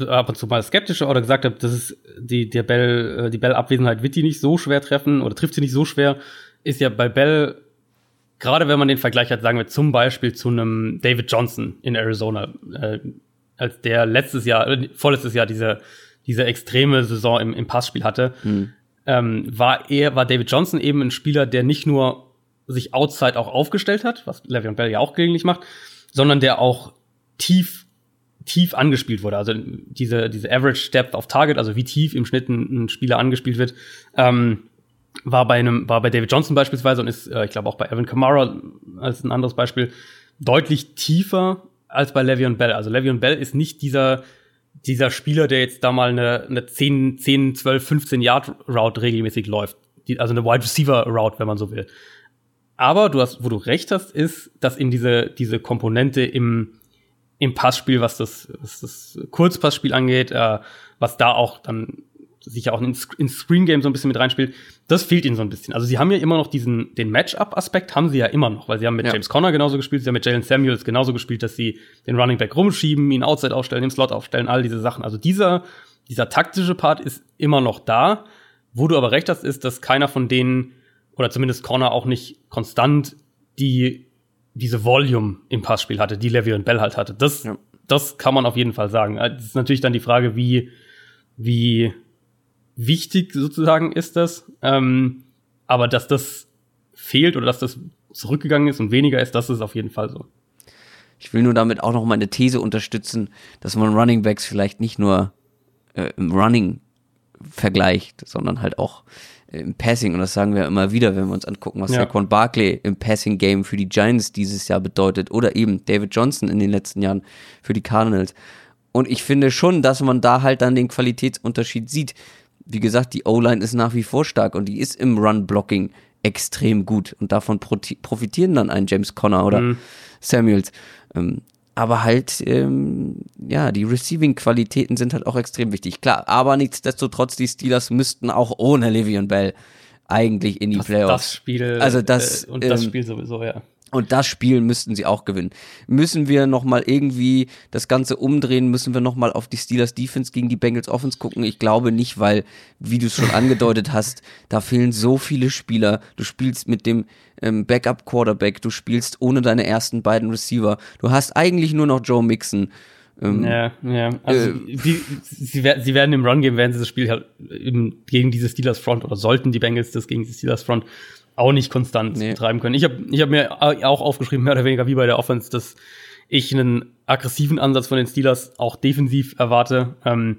äh, ab und zu mal skeptischer oder gesagt habe, dass es die, der Bell, äh, die Bell-Abwesenheit wird die nicht so schwer treffen oder trifft sie nicht so schwer, ist ja bei Bell, gerade wenn man den Vergleich hat, sagen wir zum Beispiel zu einem David Johnson in Arizona, äh, als der letztes Jahr, äh, vorletztes Jahr diese, diese extreme Saison im, im Passspiel hatte, mhm ähm, war er, war David Johnson eben ein Spieler, der nicht nur sich outside auch aufgestellt hat, was Le'Veon Bell ja auch gelegentlich macht, sondern der auch tief, tief angespielt wurde. Also diese, diese Average Depth of Target, also wie tief im Schnitt ein, ein Spieler angespielt wird, ähm, war bei einem, war bei David Johnson beispielsweise und ist, äh, ich glaube auch bei Evan Kamara als ein anderes Beispiel, deutlich tiefer als bei Le'Veon Bell. Also Le'Veon Bell ist nicht dieser dieser Spieler, der jetzt da mal eine, eine 10, 10, 12, 15 Yard Route regelmäßig läuft. Die, also eine Wide Receiver Route, wenn man so will. Aber du hast, wo du recht hast, ist, dass in diese, diese Komponente im, im Passspiel, was das, was das Kurzpassspiel angeht, äh, was da auch dann sich ja auch ins, ins Screen Game so ein bisschen mit reinspielt, das fehlt ihnen so ein bisschen. Also sie haben ja immer noch diesen, den Matchup-Aspekt haben sie ja immer noch, weil sie haben mit ja. James Conner genauso gespielt, sie haben mit Jalen Samuels genauso gespielt, dass sie den Running Back rumschieben, ihn Outside aufstellen, im Slot aufstellen, all diese Sachen. Also dieser, dieser taktische Part ist immer noch da. Wo du aber recht hast, ist, dass keiner von denen, oder zumindest Conner auch nicht konstant die, diese Volume im Passspiel hatte, die Levy und Bell halt hatte. Das, ja. das kann man auf jeden Fall sagen. Das ist natürlich dann die Frage, wie, wie wichtig sozusagen ist das. Ähm, aber dass das fehlt oder dass das zurückgegangen ist und weniger ist, das ist auf jeden Fall so. Ich will nur damit auch noch meine These unterstützen, dass man Running Backs vielleicht nicht nur äh, im Running vergleicht, sondern halt auch äh, im Passing. Und das sagen wir immer wieder, wenn wir uns angucken, was ja. Saquon Barkley im Passing Game für die Giants dieses Jahr bedeutet oder eben David Johnson in den letzten Jahren für die Cardinals. Und ich finde schon, dass man da halt dann den Qualitätsunterschied sieht wie gesagt, die O-Line ist nach wie vor stark und die ist im Run-Blocking extrem gut und davon profitieren dann ein James Conner oder mhm. Samuels. Ähm, aber halt, ähm, ja, die Receiving-Qualitäten sind halt auch extrem wichtig. Klar, aber nichtsdestotrotz, die Steelers müssten auch ohne Le'Veon Bell eigentlich in die das, Playoffs. Das Spiel. Also das, äh, und das ähm, Spiel sowieso, ja. Und das Spiel müssten sie auch gewinnen. Müssen wir nochmal irgendwie das Ganze umdrehen? Müssen wir nochmal auf die Steelers Defense gegen die Bengals Offense gucken? Ich glaube nicht, weil, wie du es schon angedeutet hast, da fehlen so viele Spieler. Du spielst mit dem ähm, Backup Quarterback, du spielst ohne deine ersten beiden Receiver. Du hast eigentlich nur noch Joe Mixon. Ähm, ja, ja. Also äh, sie, sie, sie werden im Run Game, werden sie das Spiel halt eben gegen diese Steelers Front oder sollten die Bengals das gegen die Steelers Front auch nicht konstant nee. betreiben können. Ich habe ich hab mir auch aufgeschrieben, mehr oder weniger wie bei der Offense, dass ich einen aggressiven Ansatz von den Steelers auch defensiv erwarte. Ähm,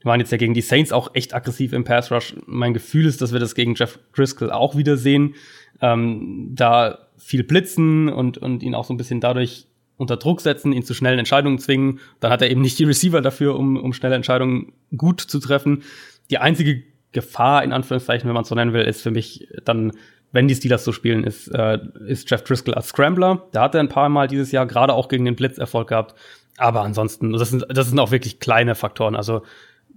wir waren jetzt ja gegen die Saints auch echt aggressiv im Pass Rush. Mein Gefühl ist, dass wir das gegen Jeff Driscoll auch wieder sehen. Ähm, da viel blitzen und, und ihn auch so ein bisschen dadurch unter Druck setzen, ihn zu schnellen Entscheidungen zwingen. Dann hat er eben nicht die Receiver dafür, um, um schnelle Entscheidungen gut zu treffen. Die einzige Gefahr, in Anführungszeichen, wenn man es so nennen will, ist für mich dann wenn die Steelers so spielen, ist, äh, ist Jeff Driscoll als Scrambler. Da hat er ein paar Mal dieses Jahr gerade auch gegen den Blitz Erfolg gehabt. Aber ansonsten, das sind, das sind auch wirklich kleine Faktoren. Also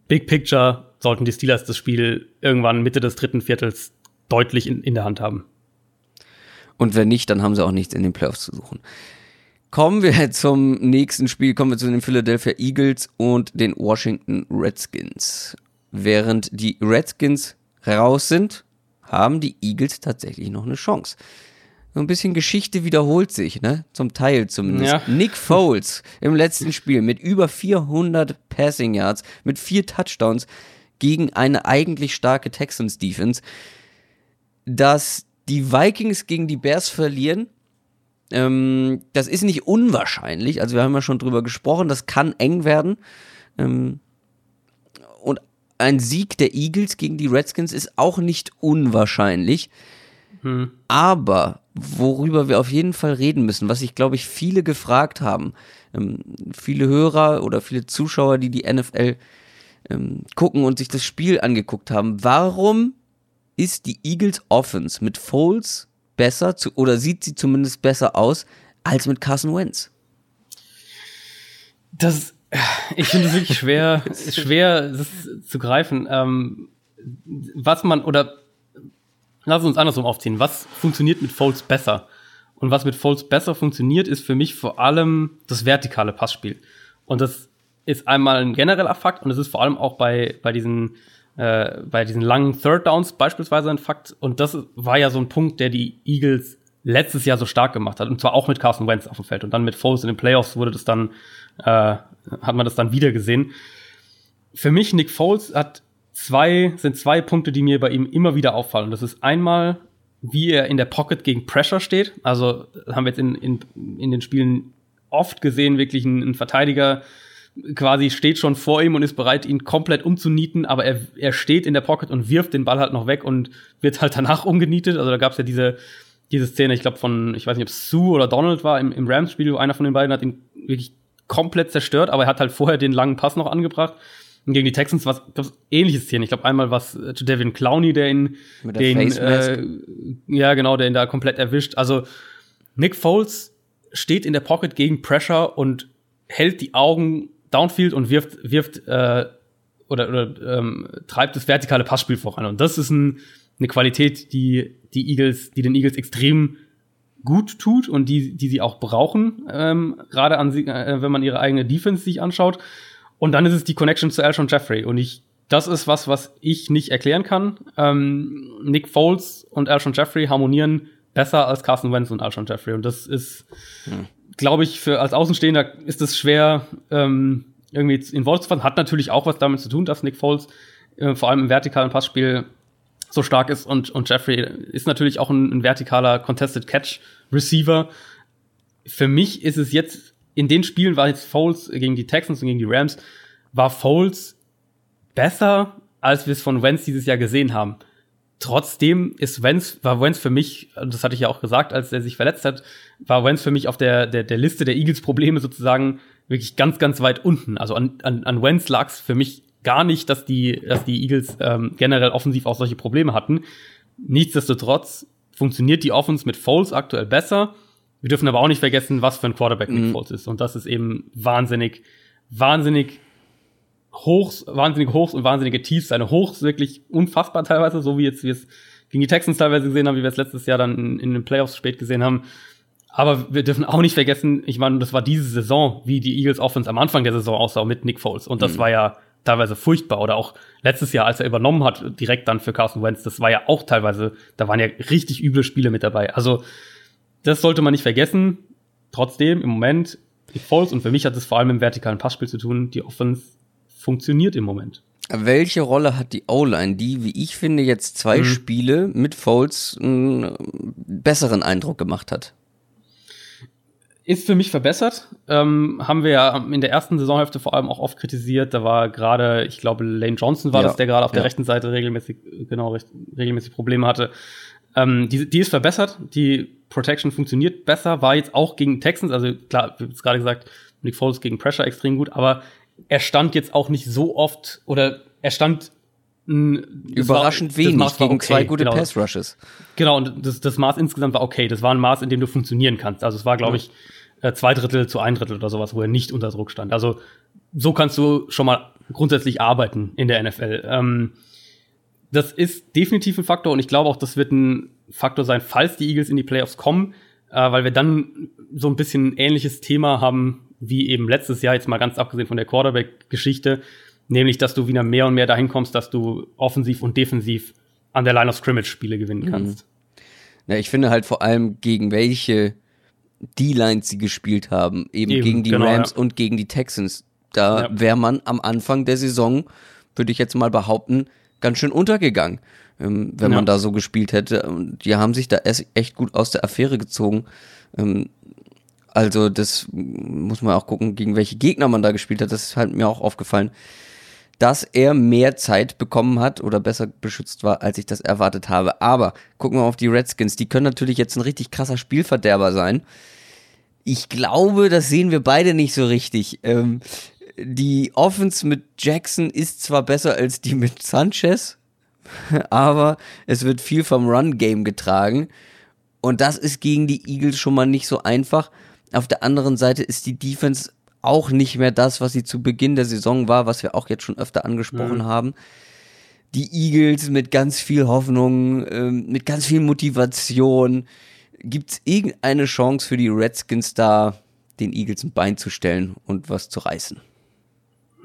Big Picture sollten die Steelers das Spiel irgendwann Mitte des dritten Viertels deutlich in, in der Hand haben. Und wenn nicht, dann haben sie auch nichts in den Playoffs zu suchen. Kommen wir zum nächsten Spiel, kommen wir zu den Philadelphia Eagles und den Washington Redskins. Während die Redskins raus sind, haben die Eagles tatsächlich noch eine Chance. So ein bisschen Geschichte wiederholt sich, ne? Zum Teil zumindest. Ja. Nick Foles im letzten Spiel mit über 400 Passing Yards, mit vier Touchdowns gegen eine eigentlich starke Texans Defense. Dass die Vikings gegen die Bears verlieren, ähm, das ist nicht unwahrscheinlich. Also wir haben ja schon drüber gesprochen, das kann eng werden. Ähm, ein Sieg der Eagles gegen die Redskins ist auch nicht unwahrscheinlich. Hm. Aber worüber wir auf jeden Fall reden müssen, was sich, glaube ich, viele gefragt haben, ähm, viele Hörer oder viele Zuschauer, die die NFL ähm, gucken und sich das Spiel angeguckt haben, warum ist die Eagles Offense mit Foles besser zu, oder sieht sie zumindest besser aus als mit Carson Wentz? Das ich finde es wirklich schwer, schwer das zu greifen. Ähm, was man, oder lass uns andersrum aufziehen. Was funktioniert mit Folds besser? Und was mit Folds besser funktioniert, ist für mich vor allem das vertikale Passspiel. Und das ist einmal ein genereller Fakt und es ist vor allem auch bei, bei diesen äh, bei diesen langen Third Downs beispielsweise ein Fakt. Und das war ja so ein Punkt, der die Eagles letztes Jahr so stark gemacht hat. Und zwar auch mit Carson Wentz auf dem Feld. Und dann mit Foles in den Playoffs wurde das dann äh, hat man das dann wieder gesehen. Für mich, Nick Foles hat zwei, sind zwei Punkte, die mir bei ihm immer wieder auffallen. Das ist einmal, wie er in der Pocket gegen Pressure steht. Also haben wir jetzt in, in, in den Spielen oft gesehen, wirklich ein, ein Verteidiger quasi steht schon vor ihm und ist bereit, ihn komplett umzunieten, aber er, er steht in der Pocket und wirft den Ball halt noch weg und wird halt danach umgenietet. Also da gab es ja diese, diese Szene, ich glaube von, ich weiß nicht, ob es Sue oder Donald war im, im Rams-Spiel, wo einer von den beiden hat ihn wirklich komplett zerstört, aber er hat halt vorher den langen Pass noch angebracht. Und gegen die Texans war es ähnliches Szenen. Ich glaube einmal was äh, zu Devin Clowney, der ihn, Mit der den, äh, ja genau, der ihn da komplett erwischt. Also Nick Foles steht in der Pocket gegen Pressure und hält die Augen downfield und wirft wirft äh, oder, oder ähm, treibt das vertikale Passspiel voran. Und das ist ein, eine Qualität, die die Eagles, die den Eagles extrem gut tut und die, die sie auch brauchen, ähm, gerade an sie, äh, wenn man ihre eigene Defense sich anschaut. Und dann ist es die Connection zu Alshon Jeffrey. Und ich, das ist was, was ich nicht erklären kann. Ähm, Nick Foles und Alshon Jeffrey harmonieren besser als Carson Wentz und Alshon Jeffrey. Und das ist, hm. glaube ich, für als Außenstehender ist es schwer, ähm, irgendwie in Worte zu fassen. Hat natürlich auch was damit zu tun, dass Nick Foles äh, vor allem im vertikalen Passspiel so stark ist und, und Jeffrey ist natürlich auch ein, ein vertikaler Contested Catch Receiver. Für mich ist es jetzt, in den Spielen war jetzt Foles gegen die Texans und gegen die Rams, war Foles besser, als wir es von Wentz dieses Jahr gesehen haben. Trotzdem ist Wentz, war Wentz für mich, das hatte ich ja auch gesagt, als er sich verletzt hat, war Wentz für mich auf der, der, der Liste der Eagles Probleme sozusagen wirklich ganz, ganz weit unten. Also an, an, an Wentz lag es für mich gar nicht, dass die, dass die Eagles ähm, generell offensiv auch solche Probleme hatten. Nichtsdestotrotz funktioniert die Offense mit Foles aktuell besser. Wir dürfen aber auch nicht vergessen, was für ein Quarterback Nick mhm. Foles ist. Und das ist eben wahnsinnig, wahnsinnig Hochs, wahnsinnig Hochs und wahnsinnige Tiefs. Seine Hochs wirklich unfassbar teilweise, so wie jetzt wir es gegen die Texans teilweise gesehen haben, wie wir es letztes Jahr dann in, in den Playoffs spät gesehen haben. Aber wir dürfen auch nicht vergessen, ich meine, das war diese Saison, wie die Eagles Offense am Anfang der Saison aussah mit Nick Foles. Und das mhm. war ja teilweise furchtbar. Oder auch letztes Jahr, als er übernommen hat, direkt dann für Carson Wentz, das war ja auch teilweise, da waren ja richtig üble Spiele mit dabei. Also, das sollte man nicht vergessen. Trotzdem, im Moment Nick Foles und für mich hat es vor allem im vertikalen Passspiel zu tun. Die Offense funktioniert im Moment. Welche Rolle hat die O-Line, die, wie ich finde, jetzt zwei mhm. Spiele mit Foles einen besseren Eindruck gemacht hat? Ist für mich verbessert. Ähm, haben wir ja in der ersten Saisonhälfte vor allem auch oft kritisiert. Da war gerade, ich glaube, Lane Johnson war ja, das, der gerade auf ja. der rechten Seite regelmäßig, genau, recht, regelmäßig Probleme hatte. Ähm, die, die ist verbessert. Die Protection funktioniert besser. War jetzt auch gegen Texans, also klar, wie es gerade gesagt, Nick Foles gegen Pressure extrem gut, aber er stand jetzt auch nicht so oft oder er stand Überraschend war, wenig gegen okay, zwei gute genau. Pass Rushes. Genau, und das, das Maß insgesamt war okay. Das war ein Maß, in dem du funktionieren kannst. Also es war, glaube ich, äh, zwei Drittel zu ein Drittel oder sowas, wo er nicht unter Druck stand. Also so kannst du schon mal grundsätzlich arbeiten in der NFL. Ähm, das ist definitiv ein Faktor und ich glaube auch, das wird ein Faktor sein, falls die Eagles in die Playoffs kommen, äh, weil wir dann so ein bisschen ähnliches Thema haben wie eben letztes Jahr, jetzt mal ganz abgesehen von der Quarterback-Geschichte Nämlich, dass du wieder mehr und mehr dahin kommst, dass du offensiv und defensiv an der Line of Scrimmage Spiele gewinnen mhm. kannst. Mhm. Ja, ich finde halt vor allem gegen welche D-Lines sie gespielt haben, eben, eben gegen die genau, Rams ja. und gegen die Texans. Da ja. wäre man am Anfang der Saison, würde ich jetzt mal behaupten, ganz schön untergegangen, ähm, wenn ja. man da so gespielt hätte. Und die haben sich da echt gut aus der Affäre gezogen. Ähm, also das muss man auch gucken, gegen welche Gegner man da gespielt hat. Das ist halt mir auch aufgefallen dass er mehr Zeit bekommen hat oder besser beschützt war, als ich das erwartet habe. Aber gucken wir auf die Redskins. Die können natürlich jetzt ein richtig krasser Spielverderber sein. Ich glaube, das sehen wir beide nicht so richtig. Ähm, die Offense mit Jackson ist zwar besser als die mit Sanchez, aber es wird viel vom Run-Game getragen. Und das ist gegen die Eagles schon mal nicht so einfach. Auf der anderen Seite ist die Defense auch nicht mehr das, was sie zu Beginn der Saison war, was wir auch jetzt schon öfter angesprochen mhm. haben. Die Eagles mit ganz viel Hoffnung, ähm, mit ganz viel Motivation. Gibt es irgendeine Chance für die Redskins da, den Eagles ein Bein zu stellen und was zu reißen?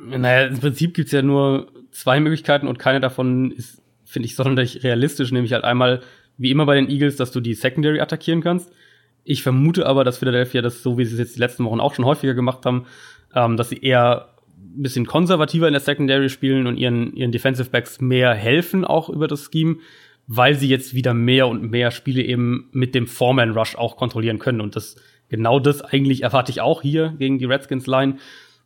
Naja, im Prinzip gibt es ja nur zwei Möglichkeiten und keine davon ist, finde ich, sonderlich realistisch. Nämlich halt einmal, wie immer bei den Eagles, dass du die Secondary attackieren kannst. Ich vermute aber, dass Philadelphia das, so wie sie es jetzt die letzten Wochen auch schon häufiger gemacht haben, ähm, dass sie eher ein bisschen konservativer in der Secondary spielen und ihren, ihren Defensive Backs mehr helfen, auch über das Scheme, weil sie jetzt wieder mehr und mehr Spiele eben mit dem Foreman Rush auch kontrollieren können. Und das, genau das eigentlich erwarte ich auch hier gegen die Redskins Line.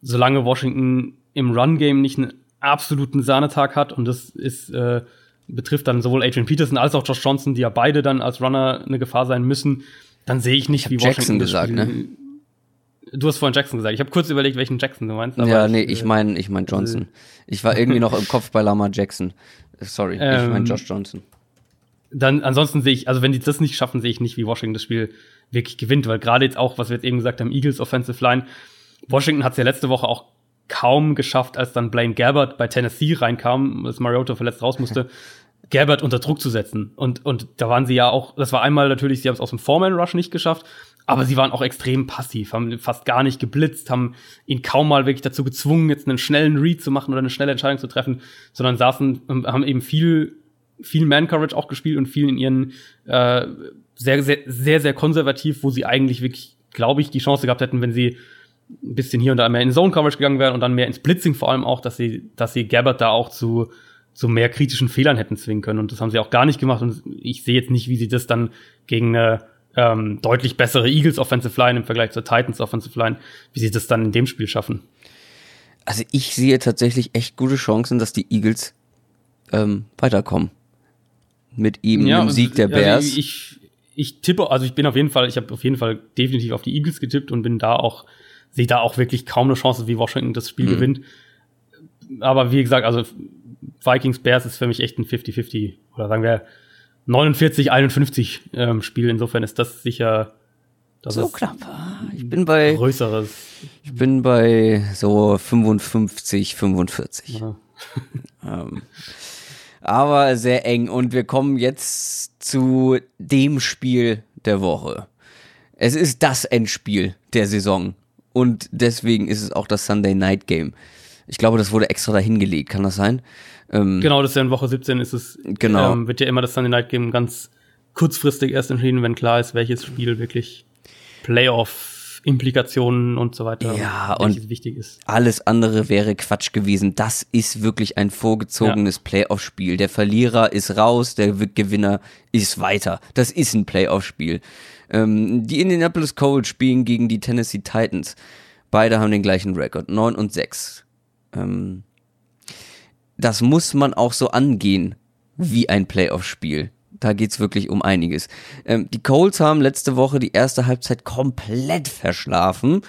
Solange Washington im Run Game nicht einen absoluten Sahnetag hat, und das ist, äh, betrifft dann sowohl Adrian Peterson als auch Josh Johnson, die ja beide dann als Runner eine Gefahr sein müssen, dann sehe ich nicht, ich wie Washington Jackson gesagt, ne? Du hast vorhin Jackson gesagt. Ich habe kurz überlegt, welchen Jackson du meinst. ja, nee, ich meine ich mein Johnson. Ich war irgendwie noch im Kopf bei Lama Jackson. Sorry, ähm, ich meine Josh Johnson. Dann ansonsten sehe ich, also wenn die das nicht schaffen, sehe ich nicht, wie Washington das Spiel wirklich gewinnt, weil gerade jetzt auch, was wir jetzt eben gesagt haben, Eagles Offensive Line, Washington hat es ja letzte Woche auch kaum geschafft, als dann Blaine Gabbard bei Tennessee reinkam, als Mariota verletzt raus musste, Gabbard unter Druck zu setzen. Und, und da waren sie ja auch, das war einmal natürlich, sie haben es aus dem Foreman-Rush nicht geschafft, aber sie waren auch extrem passiv, haben fast gar nicht geblitzt, haben ihn kaum mal wirklich dazu gezwungen, jetzt einen schnellen Read zu machen oder eine schnelle Entscheidung zu treffen, sondern saßen, haben eben viel, viel Man-Coverage auch gespielt und viel in ihren äh, sehr, sehr, sehr, sehr konservativ, wo sie eigentlich wirklich, glaube ich, die Chance gehabt hätten, wenn sie ein bisschen hier und da mehr in Zone-Coverage gegangen wären und dann mehr ins Blitzing vor allem auch, dass sie, dass sie Gabbard da auch zu zu mehr kritischen Fehlern hätten zwingen können. Und das haben sie auch gar nicht gemacht. Und ich sehe jetzt nicht, wie sie das dann gegen eine ähm, deutlich bessere Eagles Offensive Line im Vergleich zur Titans Offensive Line, wie sie das dann in dem Spiel schaffen. Also ich sehe tatsächlich echt gute Chancen, dass die Eagles ähm, weiterkommen. Mit eben ja, dem Sieg der Bears. Also ich, ich tippe, also ich bin auf jeden Fall, ich habe auf jeden Fall definitiv auf die Eagles getippt und bin da auch, sehe da auch wirklich kaum eine Chance, wie Washington das Spiel mhm. gewinnt. Aber wie gesagt, also Vikings Bears ist für mich echt ein 50-50 oder sagen wir 49-51 ähm, Spiel. Insofern ist das sicher das so knapp. Ich bin bei größeres. Ich bin bei so 55, 45. ähm, aber sehr eng und wir kommen jetzt zu dem Spiel der Woche. Es ist das Endspiel der Saison und deswegen ist es auch das Sunday Night Game. Ich glaube, das wurde extra dahingelegt, kann das sein? Ähm, genau, das ist ja in Woche 17 ist es, genau. Ähm, wird ja immer das Sunday Night Game ganz kurzfristig erst entschieden, wenn klar ist, welches Spiel wirklich Playoff Implikationen und so weiter. Ja, und wichtig ist. alles andere wäre Quatsch gewesen. Das ist wirklich ein vorgezogenes ja. Playoff-Spiel. Der Verlierer ist raus, der Gewinner ist weiter. Das ist ein Playoff-Spiel. Ähm, die Indianapolis Colts spielen gegen die Tennessee Titans. Beide haben den gleichen Rekord, 9 und 6. Ähm, das muss man auch so angehen wie ein Playoff-Spiel. Da geht's wirklich um einiges. Ähm, die Colts haben letzte Woche die erste Halbzeit komplett verschlafen.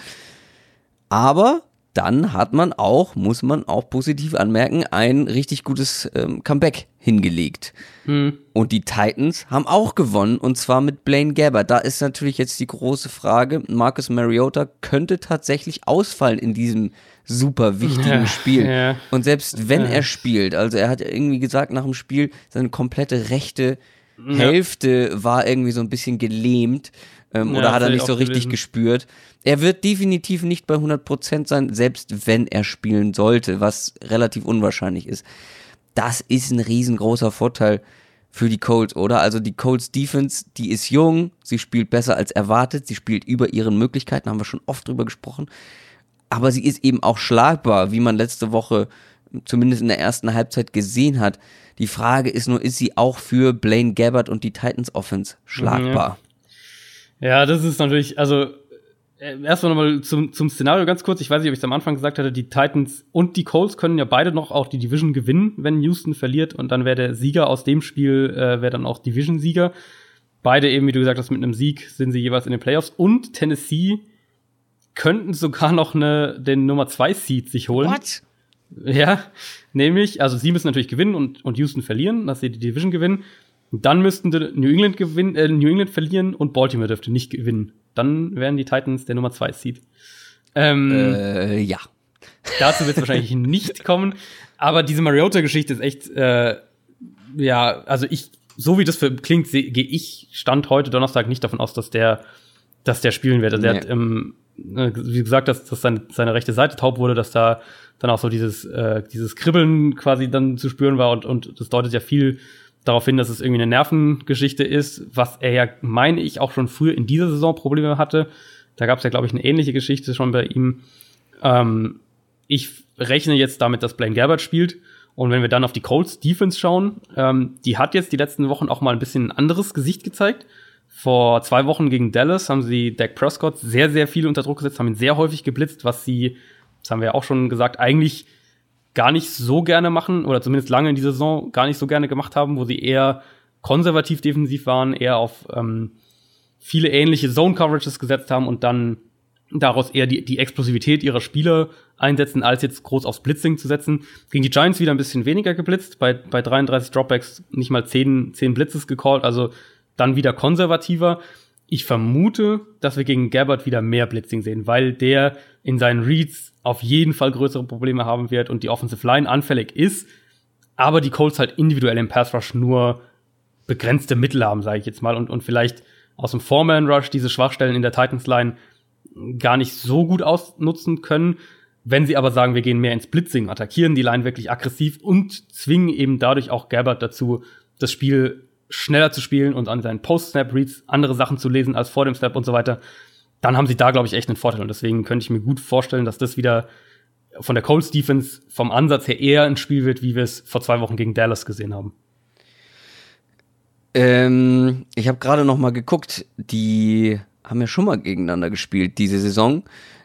Aber dann hat man auch, muss man auch positiv anmerken, ein richtig gutes ähm, Comeback hingelegt. Hm. Und die Titans haben auch gewonnen und zwar mit Blaine Gabbard. Da ist natürlich jetzt die große Frage, Marcus Mariota könnte tatsächlich ausfallen in diesem super wichtigen ja, Spiel. Ja. Und selbst wenn ja. er spielt, also er hat irgendwie gesagt nach dem Spiel, seine komplette rechte Hälfte war irgendwie so ein bisschen gelähmt ähm, oder hat er nicht so richtig gelesen. gespürt. Er wird definitiv nicht bei 100% sein, selbst wenn er spielen sollte, was relativ unwahrscheinlich ist. Das ist ein riesengroßer Vorteil für die Colts, oder? Also die Colts Defense, die ist jung, sie spielt besser als erwartet, sie spielt über ihren Möglichkeiten, haben wir schon oft drüber gesprochen. Aber sie ist eben auch schlagbar, wie man letzte Woche zumindest in der ersten Halbzeit gesehen hat. Die Frage ist nur, ist sie auch für Blaine Gabbard und die Titans Offense schlagbar? Ja, das ist natürlich, also äh, erstmal nochmal zum, zum Szenario ganz kurz. Ich weiß nicht, ob ich es am Anfang gesagt hatte, die Titans und die Colts können ja beide noch auch die Division gewinnen, wenn Houston verliert. Und dann wäre der Sieger aus dem Spiel, äh, wäre dann auch Division-Sieger. Beide eben, wie du gesagt hast, mit einem Sieg sind sie jeweils in den Playoffs. Und Tennessee könnten sogar noch eine, den Nummer 2 Seed sich holen. What? Ja, nämlich, also sie müssen natürlich gewinnen und, und Houston verlieren, dass sie die Division gewinnen. Dann müssten New England gewinnen, äh, New England verlieren und Baltimore dürfte nicht gewinnen. Dann wären die Titans der Nummer 2 Seed. Ähm, äh, ja. Dazu wird es wahrscheinlich nicht kommen. Aber diese Mariota-Geschichte ist echt, äh, ja, also ich, so wie das für klingt, gehe ich Stand heute Donnerstag nicht davon aus, dass der, dass der spielen wird. Also nee. der hat, ähm, äh, wie gesagt, dass, dass seine, seine rechte Seite taub wurde, dass da dann auch so dieses, äh, dieses Kribbeln quasi dann zu spüren war und, und das deutet ja viel darauf hin, dass es irgendwie eine Nervengeschichte ist, was er ja, meine ich, auch schon früher in dieser Saison Probleme hatte. Da gab es ja, glaube ich, eine ähnliche Geschichte schon bei ihm. Ähm, ich rechne jetzt damit, dass Blaine Gabbard spielt. Und wenn wir dann auf die Colts Defense schauen, ähm, die hat jetzt die letzten Wochen auch mal ein bisschen ein anderes Gesicht gezeigt. Vor zwei Wochen gegen Dallas haben sie Dak Prescott sehr, sehr viel unter Druck gesetzt, haben ihn sehr häufig geblitzt, was sie, das haben wir ja auch schon gesagt, eigentlich gar nicht so gerne machen oder zumindest lange in dieser Saison gar nicht so gerne gemacht haben, wo sie eher konservativ defensiv waren, eher auf ähm, viele ähnliche Zone-Coverages gesetzt haben und dann daraus eher die, die Explosivität ihrer Spieler einsetzen, als jetzt groß aufs Blitzing zu setzen. Gegen die Giants wieder ein bisschen weniger geblitzt, bei, bei 33 Dropbacks nicht mal 10, 10 Blitzes gecallt, also dann wieder konservativer. Ich vermute, dass wir gegen Gabbard wieder mehr Blitzing sehen, weil der in seinen Reads auf jeden Fall größere Probleme haben wird und die Offensive Line anfällig ist, aber die Colts halt individuell im Pass Rush nur begrenzte Mittel haben, sage ich jetzt mal, und, und vielleicht aus dem Foreman Rush diese Schwachstellen in der Titans Line gar nicht so gut ausnutzen können. Wenn sie aber sagen, wir gehen mehr ins Blitzing, attackieren die Line wirklich aggressiv und zwingen eben dadurch auch Gabbard dazu, das Spiel schneller zu spielen und an seinen Post-Snap-Reads andere Sachen zu lesen als vor dem Snap und so weiter, dann haben sie da, glaube ich, echt einen Vorteil. Und deswegen könnte ich mir gut vorstellen, dass das wieder von der Colts Defense vom Ansatz her eher ein Spiel wird, wie wir es vor zwei Wochen gegen Dallas gesehen haben. Ähm, ich habe gerade noch mal geguckt, die haben ja schon mal gegeneinander gespielt diese Saison.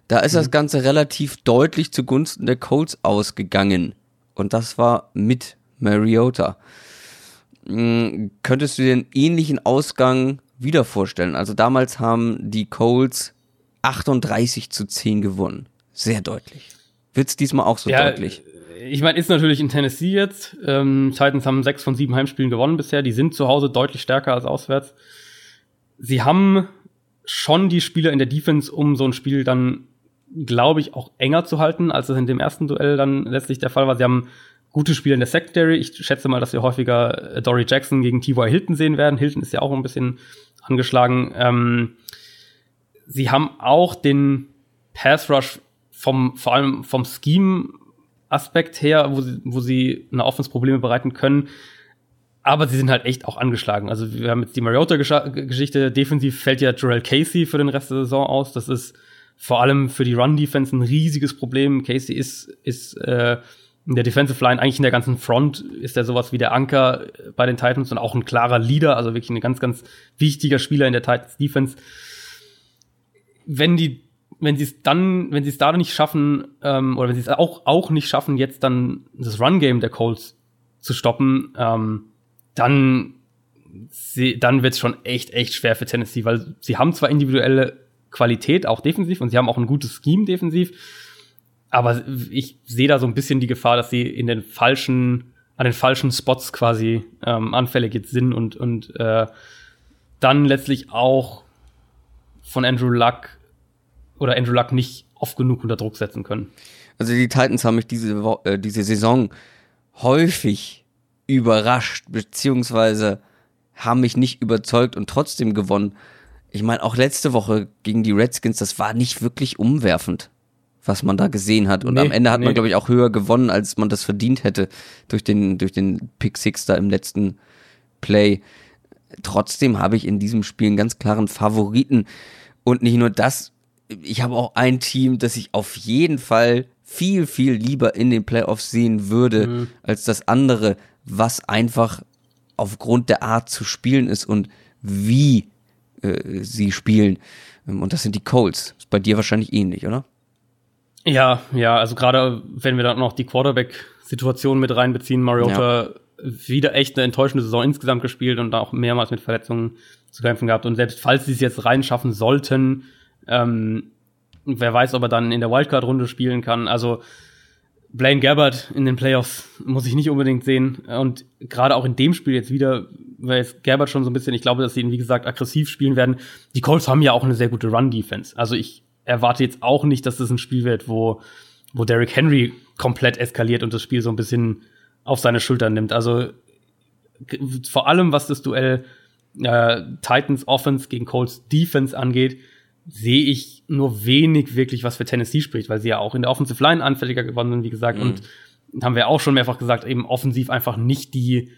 Da ist mhm. das Ganze relativ deutlich zugunsten der Colts ausgegangen. Und das war mit Mariota. Hm, könntest du dir einen ähnlichen Ausgang wieder vorstellen? Also damals haben die Colts 38 zu 10 gewonnen. Sehr deutlich. Wird es diesmal auch so ja, deutlich? Ich meine, ist natürlich in Tennessee jetzt. Ähm, Titans haben sechs von sieben Heimspielen gewonnen bisher. Die sind zu Hause deutlich stärker als auswärts. Sie haben schon die Spieler in der Defense, um so ein Spiel dann, glaube ich, auch enger zu halten, als es in dem ersten Duell dann letztlich der Fall war. Sie haben gute Spieler in der Secondary. Ich schätze mal, dass wir häufiger äh, Dory Jackson gegen T.Y. Hilton sehen werden. Hilton ist ja auch ein bisschen angeschlagen. Ähm, sie haben auch den Pass Rush vom, vor allem vom Scheme-Aspekt her, wo sie, wo sie eine Offense-Probleme bereiten können. Aber sie sind halt echt auch angeschlagen. Also wir haben jetzt die Mariota-Geschichte. Defensiv fällt ja Jarrell Casey für den Rest der Saison aus. Das ist vor allem für die Run-Defense ein riesiges Problem. Casey ist, ist äh, in der Defensive Line, eigentlich in der ganzen Front, ist er sowas wie der Anker bei den Titans und auch ein klarer Leader, also wirklich ein ganz, ganz wichtiger Spieler in der Titans Defense. Wenn die, wenn sie es dann, wenn sie es da nicht schaffen, ähm, oder wenn sie es auch, auch nicht schaffen, jetzt dann das Run-Game der Colts zu stoppen, ähm, dann, dann wird es schon echt, echt schwer für Tennessee, weil sie haben zwar individuelle Qualität, auch defensiv, und sie haben auch ein gutes Scheme defensiv, aber ich sehe da so ein bisschen die Gefahr, dass sie in den falschen, an den falschen Spots quasi ähm, anfällig jetzt sind und, und äh, dann letztlich auch von Andrew Luck oder Andrew Luck nicht oft genug unter Druck setzen können. Also die Titans haben mich diese, Wo äh, diese Saison häufig überrascht, beziehungsweise haben mich nicht überzeugt und trotzdem gewonnen. Ich meine, auch letzte Woche gegen die Redskins, das war nicht wirklich umwerfend was man da gesehen hat. Und nee, am Ende hat nee. man, glaube ich, auch höher gewonnen, als man das verdient hätte durch den, durch den Pick Six da im letzten Play. Trotzdem habe ich in diesem Spiel einen ganz klaren Favoriten. Und nicht nur das, ich habe auch ein Team, das ich auf jeden Fall viel, viel lieber in den Playoffs sehen würde, mhm. als das andere, was einfach aufgrund der Art zu spielen ist und wie äh, sie spielen. Und das sind die Colts. Ist bei dir wahrscheinlich ähnlich, oder? Ja, ja, also gerade wenn wir dann noch die Quarterback-Situation mit reinbeziehen, Mariota ja. wieder echt eine enttäuschende Saison insgesamt gespielt und auch mehrmals mit Verletzungen zu kämpfen gehabt. Und selbst falls sie es jetzt reinschaffen sollten, ähm, wer weiß, ob er dann in der Wildcard-Runde spielen kann. Also Blaine Gabbard in den Playoffs muss ich nicht unbedingt sehen. Und gerade auch in dem Spiel jetzt wieder, weil jetzt Gabbard schon so ein bisschen, ich glaube, dass sie ihn, wie gesagt, aggressiv spielen werden. Die Colts haben ja auch eine sehr gute Run-Defense. Also ich erwarte jetzt auch nicht, dass das ein Spiel wird, wo, wo Derrick Henry komplett eskaliert und das Spiel so ein bisschen auf seine Schultern nimmt. Also vor allem, was das Duell äh, Titans Offense gegen Colts Defense angeht, sehe ich nur wenig wirklich, was für Tennessee spricht, weil sie ja auch in der Offensive Line anfälliger geworden sind, wie gesagt. Mhm. Und haben wir auch schon mehrfach gesagt, eben offensiv einfach nicht die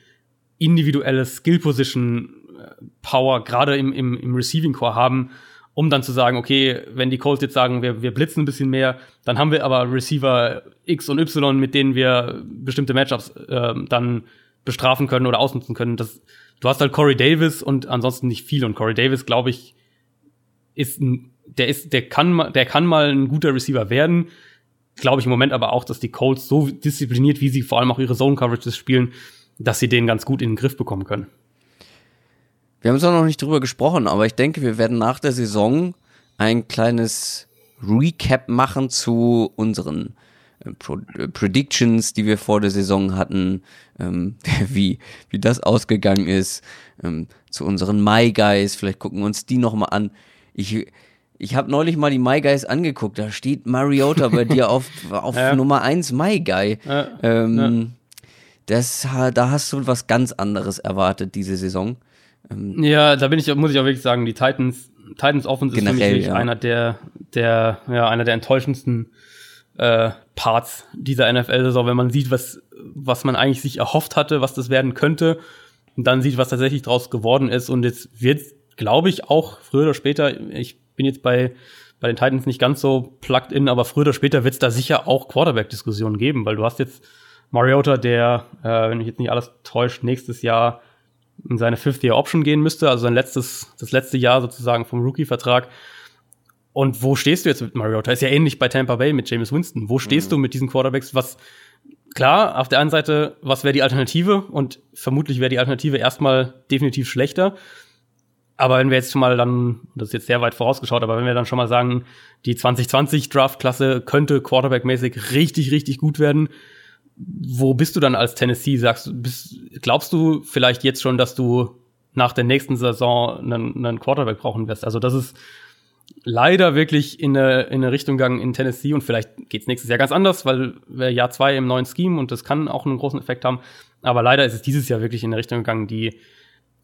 individuelle Skill Position äh, Power, gerade im, im, im Receiving Core haben, um dann zu sagen, okay, wenn die Colts jetzt sagen, wir, wir blitzen ein bisschen mehr, dann haben wir aber Receiver X und Y, mit denen wir bestimmte Matchups äh, dann bestrafen können oder ausnutzen können. Das, du hast halt Corey Davis und ansonsten nicht viel. Und Corey Davis, glaube ich, ist ein, der ist, der kann, der kann mal ein guter Receiver werden. Glaube ich im Moment aber auch, dass die Colts so diszipliniert, wie sie vor allem auch ihre Zone Coverages spielen, dass sie den ganz gut in den Griff bekommen können. Wir haben es auch noch nicht drüber gesprochen, aber ich denke, wir werden nach der Saison ein kleines Recap machen zu unseren äh, Pro äh, Predictions, die wir vor der Saison hatten, ähm, wie, wie das ausgegangen ist, ähm, zu unseren My Guys, vielleicht gucken wir uns die nochmal an. Ich, ich habe neulich mal die My Guys angeguckt, da steht Mariota bei dir auf, auf ja. Nummer eins My Guy. Ja. Ähm, ja. Das, da hast du was ganz anderes erwartet diese Saison. Ähm, ja, da bin ich, muss ich auch wirklich sagen, die Titans, Titans Offense ist für mich ja. einer der, der, ja, einer der enttäuschendsten äh, Parts dieser NFL-Saison, wenn man sieht, was, was man eigentlich sich erhofft hatte, was das werden könnte, und dann sieht, was tatsächlich draus geworden ist. Und jetzt wird, glaube ich, auch früher oder später, ich bin jetzt bei, bei den Titans nicht ganz so plugged in, aber früher oder später wird es da sicher auch Quarterback-Diskussionen geben, weil du hast jetzt Mariota, der, äh, wenn mich jetzt nicht alles täuscht, nächstes Jahr in seine Fifth-Year-Option gehen müsste, also sein letztes, das letzte Jahr sozusagen vom Rookie-Vertrag. Und wo stehst du jetzt mit Mariota? Ist ja ähnlich bei Tampa Bay mit James Winston. Wo stehst mhm. du mit diesen Quarterbacks? Was, klar, auf der einen Seite, was wäre die Alternative? Und vermutlich wäre die Alternative erstmal definitiv schlechter. Aber wenn wir jetzt schon mal dann, das ist jetzt sehr weit vorausgeschaut, aber wenn wir dann schon mal sagen, die 2020 Draft-Klasse könnte quarterbackmäßig richtig, richtig gut werden, wo bist du dann als Tennessee? Sagst bist, glaubst du vielleicht jetzt schon, dass du nach der nächsten Saison einen, einen Quarterback brauchen wirst? Also das ist leider wirklich in eine, in eine Richtung gegangen in Tennessee und vielleicht geht's nächstes Jahr ganz anders, weil wir Jahr zwei im neuen Scheme und das kann auch einen großen Effekt haben. Aber leider ist es dieses Jahr wirklich in eine Richtung gegangen, die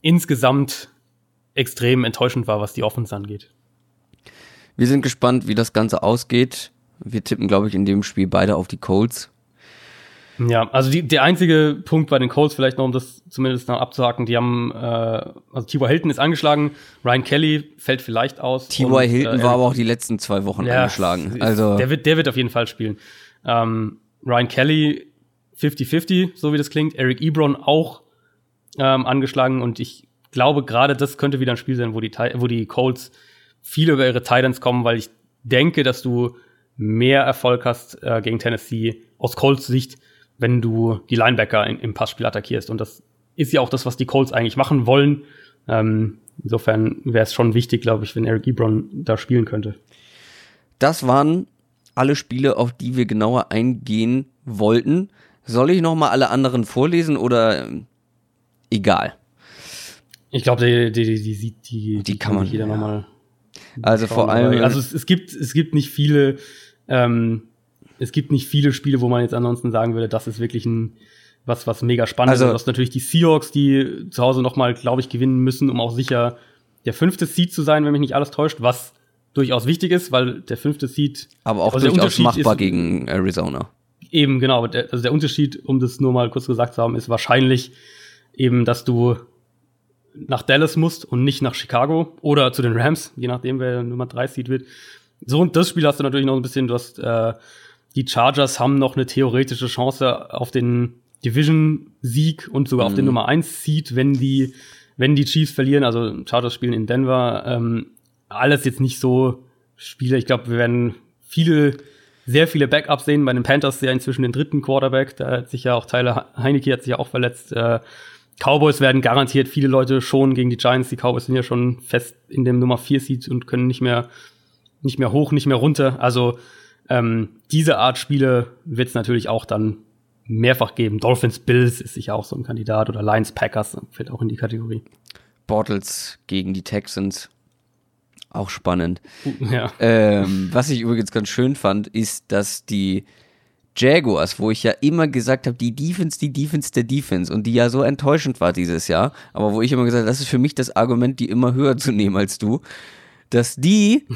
insgesamt extrem enttäuschend war, was die Offense angeht. Wir sind gespannt, wie das Ganze ausgeht. Wir tippen, glaube ich, in dem Spiel beide auf die Colts. Ja, also die, der einzige Punkt bei den Colts, vielleicht noch, um das zumindest noch abzuhaken, die haben, äh, also T.Y. Hilton ist angeschlagen, Ryan Kelly fällt vielleicht aus. T.Y. Hilton äh, war aber auch die letzten zwei Wochen ja, angeschlagen. Also der wird, der wird auf jeden Fall spielen. Ähm, Ryan Kelly 50-50, so wie das klingt. Eric Ebron auch ähm, angeschlagen und ich glaube, gerade das könnte wieder ein Spiel sein, wo die, wo die Colts viel über ihre Titans kommen, weil ich denke, dass du mehr Erfolg hast äh, gegen Tennessee aus Colts Sicht, wenn du die Linebacker in, im Passspiel attackierst. Und das ist ja auch das, was die Colts eigentlich machen wollen. Ähm, insofern wäre es schon wichtig, glaube ich, wenn Eric Ebron da spielen könnte. Das waren alle Spiele, auf die wir genauer eingehen wollten. Soll ich noch mal alle anderen vorlesen oder ähm, egal? Ich glaube, die, die, die, die, die, die kann man jeder ja. nochmal. Also vor allem. Also es, es, gibt, es gibt nicht viele, ähm, es gibt nicht viele Spiele, wo man jetzt ansonsten sagen würde, das ist wirklich ein was, was mega spannend also, ist. Das natürlich die Seahawks, die zu Hause nochmal, glaube ich, gewinnen müssen, um auch sicher der fünfte Seed zu sein, wenn mich nicht alles täuscht, was durchaus wichtig ist, weil der fünfte Seed. Aber auch also durchaus machbar ist, gegen Arizona. Eben, genau. Der, also der Unterschied, um das nur mal kurz gesagt zu haben, ist wahrscheinlich eben, dass du nach Dallas musst und nicht nach Chicago oder zu den Rams, je nachdem, wer Nummer 3 Seed wird. So, und das Spiel hast du natürlich noch ein bisschen, du hast, äh, die Chargers haben noch eine theoretische Chance auf den Division-Sieg und sogar mhm. auf den mhm. Nummer 1 Seed, wenn die, wenn die Chiefs verlieren. Also Chargers spielen in Denver. Ähm, alles jetzt nicht so Spiele. Ich glaube, wir werden viele, sehr viele Backups sehen. Bei den Panthers ja inzwischen den dritten Quarterback. Da hat sich ja auch Tyler Heineke hat sich ja auch verletzt. Äh, Cowboys werden garantiert viele Leute schon gegen die Giants. Die Cowboys sind ja schon fest in dem Nummer 4 Seed und können nicht mehr, nicht mehr hoch, nicht mehr runter. Also ähm, diese Art Spiele wird es natürlich auch dann mehrfach geben. Dolphins Bills ist sicher auch so ein Kandidat oder Lions Packers fällt auch in die Kategorie. Bortles gegen die Texans. Auch spannend. Ja. Ähm, was ich übrigens ganz schön fand, ist, dass die Jaguars, wo ich ja immer gesagt habe, die Defense, die Defense der Defense und die ja so enttäuschend war dieses Jahr, aber wo ich immer gesagt habe, das ist für mich das Argument, die immer höher zu nehmen als du, dass die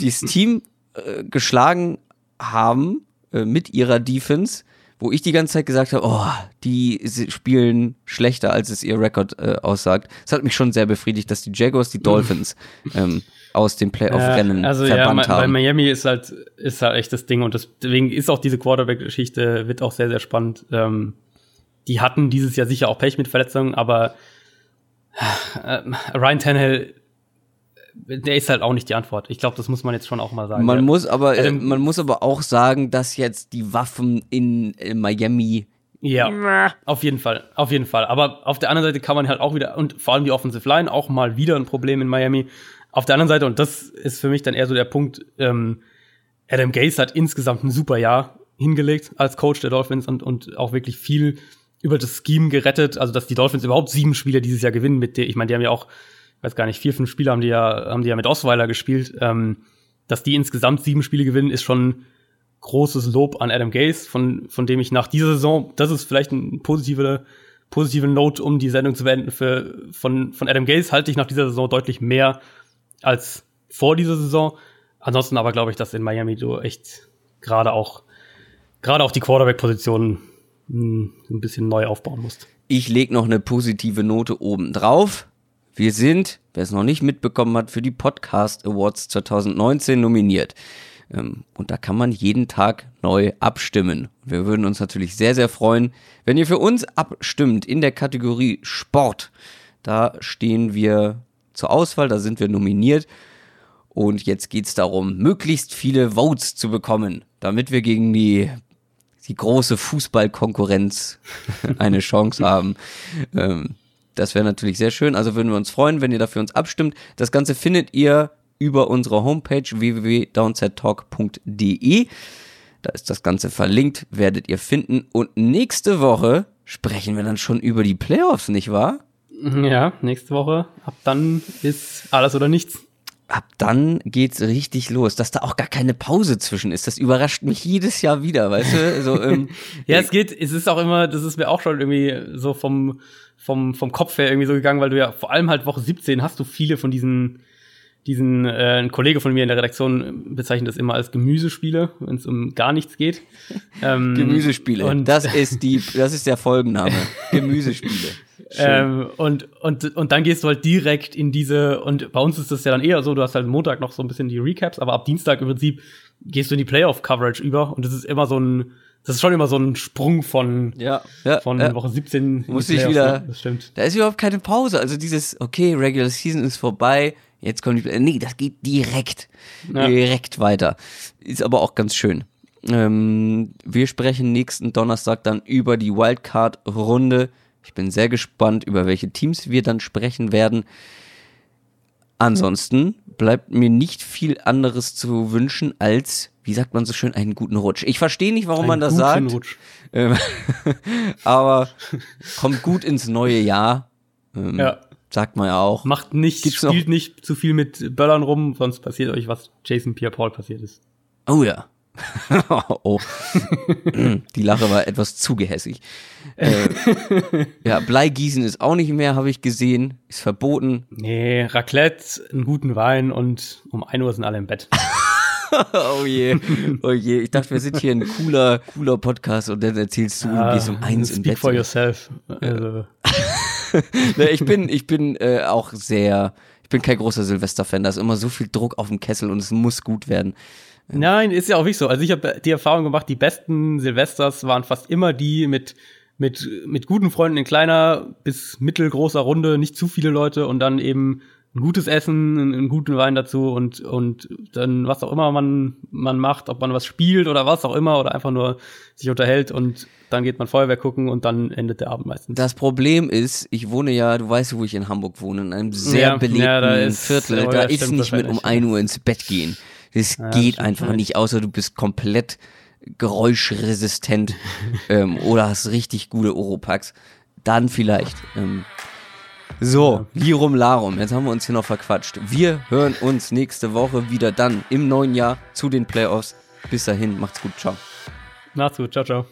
dieses Team äh, geschlagen haben äh, mit ihrer Defense, wo ich die ganze Zeit gesagt habe, oh, die spielen schlechter, als es ihr Rekord äh, aussagt. Das hat mich schon sehr befriedigt, dass die Jaguars die Dolphins ähm, aus dem Playoff-Rennen ja, also verbannt ja, haben. Bei Miami ist halt, ist halt echt das Ding und deswegen ist auch diese Quarterback-Geschichte, wird auch sehr, sehr spannend. Ähm, die hatten dieses Jahr sicher auch Pech mit Verletzungen, aber äh, Ryan Tannehill der ist halt auch nicht die Antwort. Ich glaube, das muss man jetzt schon auch mal sagen. Man ja. muss aber, äh, man muss aber auch sagen, dass jetzt die Waffen in, in Miami ja, auf jeden Fall, auf jeden Fall. Aber auf der anderen Seite kann man halt auch wieder, und vor allem die Offensive Line, auch mal wieder ein Problem in Miami. Auf der anderen Seite, und das ist für mich dann eher so der Punkt, ähm, Adam Gase hat insgesamt ein super Jahr hingelegt als Coach der Dolphins und, und auch wirklich viel über das Scheme gerettet. Also, dass die Dolphins überhaupt sieben Spiele dieses Jahr gewinnen mit der, ich meine, die haben ja auch, weiß gar nicht, vier, fünf Spiele haben die ja, haben die ja mit Osweiler gespielt. Ähm, dass die insgesamt sieben Spiele gewinnen, ist schon großes Lob an Adam Gase, von, von dem ich nach dieser Saison, das ist vielleicht ein positiver positive Note, um die Sendung zu beenden. Für, von, von Adam Gase halte ich nach dieser Saison deutlich mehr als vor dieser Saison. Ansonsten aber glaube ich, dass in Miami du echt gerade auch, gerade auch die Quarterback-Position hm, ein bisschen neu aufbauen musst. Ich lege noch eine positive Note oben drauf. Wir sind, wer es noch nicht mitbekommen hat, für die Podcast Awards 2019 nominiert. Ähm, und da kann man jeden Tag neu abstimmen. Wir würden uns natürlich sehr, sehr freuen, wenn ihr für uns abstimmt in der Kategorie Sport. Da stehen wir zur Auswahl, da sind wir nominiert. Und jetzt geht es darum, möglichst viele Votes zu bekommen, damit wir gegen die, die große Fußballkonkurrenz eine Chance haben. Ähm, das wäre natürlich sehr schön. Also würden wir uns freuen, wenn ihr dafür uns abstimmt. Das Ganze findet ihr über unsere Homepage www.downsettalk.de. Da ist das Ganze verlinkt, werdet ihr finden. Und nächste Woche sprechen wir dann schon über die Playoffs, nicht wahr? Ja, nächste Woche. Ab dann ist alles oder nichts. Ab dann geht's richtig los, dass da auch gar keine Pause zwischen ist. Das überrascht mich jedes Jahr wieder, weißt du? So, ähm, ja, es geht, es ist auch immer, das ist mir auch schon irgendwie so vom, vom, vom Kopf her irgendwie so gegangen, weil du ja vor allem halt Woche 17 hast du viele von diesen, diesen, äh, ein Kollege von mir in der Redaktion bezeichnet das immer als Gemüsespiele, wenn es um gar nichts geht. Ähm, Gemüsespiele. Und das ist die, das ist der Folgenname. Gemüsespiele. Ähm, und, und, und dann gehst du halt direkt in diese, und bei uns ist das ja dann eher so, du hast halt Montag noch so ein bisschen die Recaps, aber ab Dienstag im Prinzip gehst du in die Playoff-Coverage über und das ist immer so ein, das ist schon immer so ein Sprung von, ja, ja, von ja. Woche 17. Muss ich wieder, das stimmt. Da ist überhaupt keine Pause. Also dieses, okay, Regular Season ist vorbei, jetzt kommt die, nee, das geht direkt, ja. direkt weiter. Ist aber auch ganz schön. Ähm, wir sprechen nächsten Donnerstag dann über die Wildcard-Runde. Ich bin sehr gespannt, über welche Teams wir dann sprechen werden. Ansonsten bleibt mir nicht viel anderes zu wünschen als, wie sagt man so schön, einen guten Rutsch. Ich verstehe nicht, warum einen man das sagt. Rutsch. Ähm, aber kommt gut ins neue Jahr. Ähm, ja. Sagt man ja auch. Macht nicht, Gibt's spielt noch? nicht zu viel mit Böllern rum, sonst passiert euch, was Jason Pierre-Paul passiert ist. Oh ja. oh. Die Lache war etwas zu gehässig. Äh, ja, Bleigießen ist auch nicht mehr, habe ich gesehen. Ist verboten. Nee, Raclette, einen guten Wein und um 1 Uhr sind alle im Bett. oh je, oh je. Ich dachte, wir sind hier ein cooler, cooler Podcast und dann erzählst du, du gehst um eins im Bett. Speak for yourself. Also. ich bin, ich bin äh, auch sehr, ich bin kein großer Silvester-Fan. Da ist immer so viel Druck auf dem Kessel und es muss gut werden. Nein, ist ja auch nicht so. Also ich habe die Erfahrung gemacht, die besten Silvesters waren fast immer die mit mit mit guten Freunden in kleiner bis mittelgroßer Runde, nicht zu viele Leute und dann eben ein gutes Essen, einen guten Wein dazu und und dann was auch immer man man macht, ob man was spielt oder was auch immer oder einfach nur sich unterhält und dann geht man Feuerwehr gucken und dann endet der Abend meistens. Das Problem ist, ich wohne ja, du weißt, wo ich in Hamburg wohne, in einem sehr ja, belebten ja, da ist, Viertel. Da ist nicht mit um ein Uhr ins Bett gehen. Das ja, geht das einfach nicht, außer du bist komplett geräuschresistent ähm, oder hast richtig gute Oropax. Dann vielleicht. Ähm. So, Lirum Larum, jetzt haben wir uns hier noch verquatscht. Wir hören uns nächste Woche wieder dann im neuen Jahr zu den Playoffs. Bis dahin, macht's gut, ciao. Macht's gut, ciao, ciao.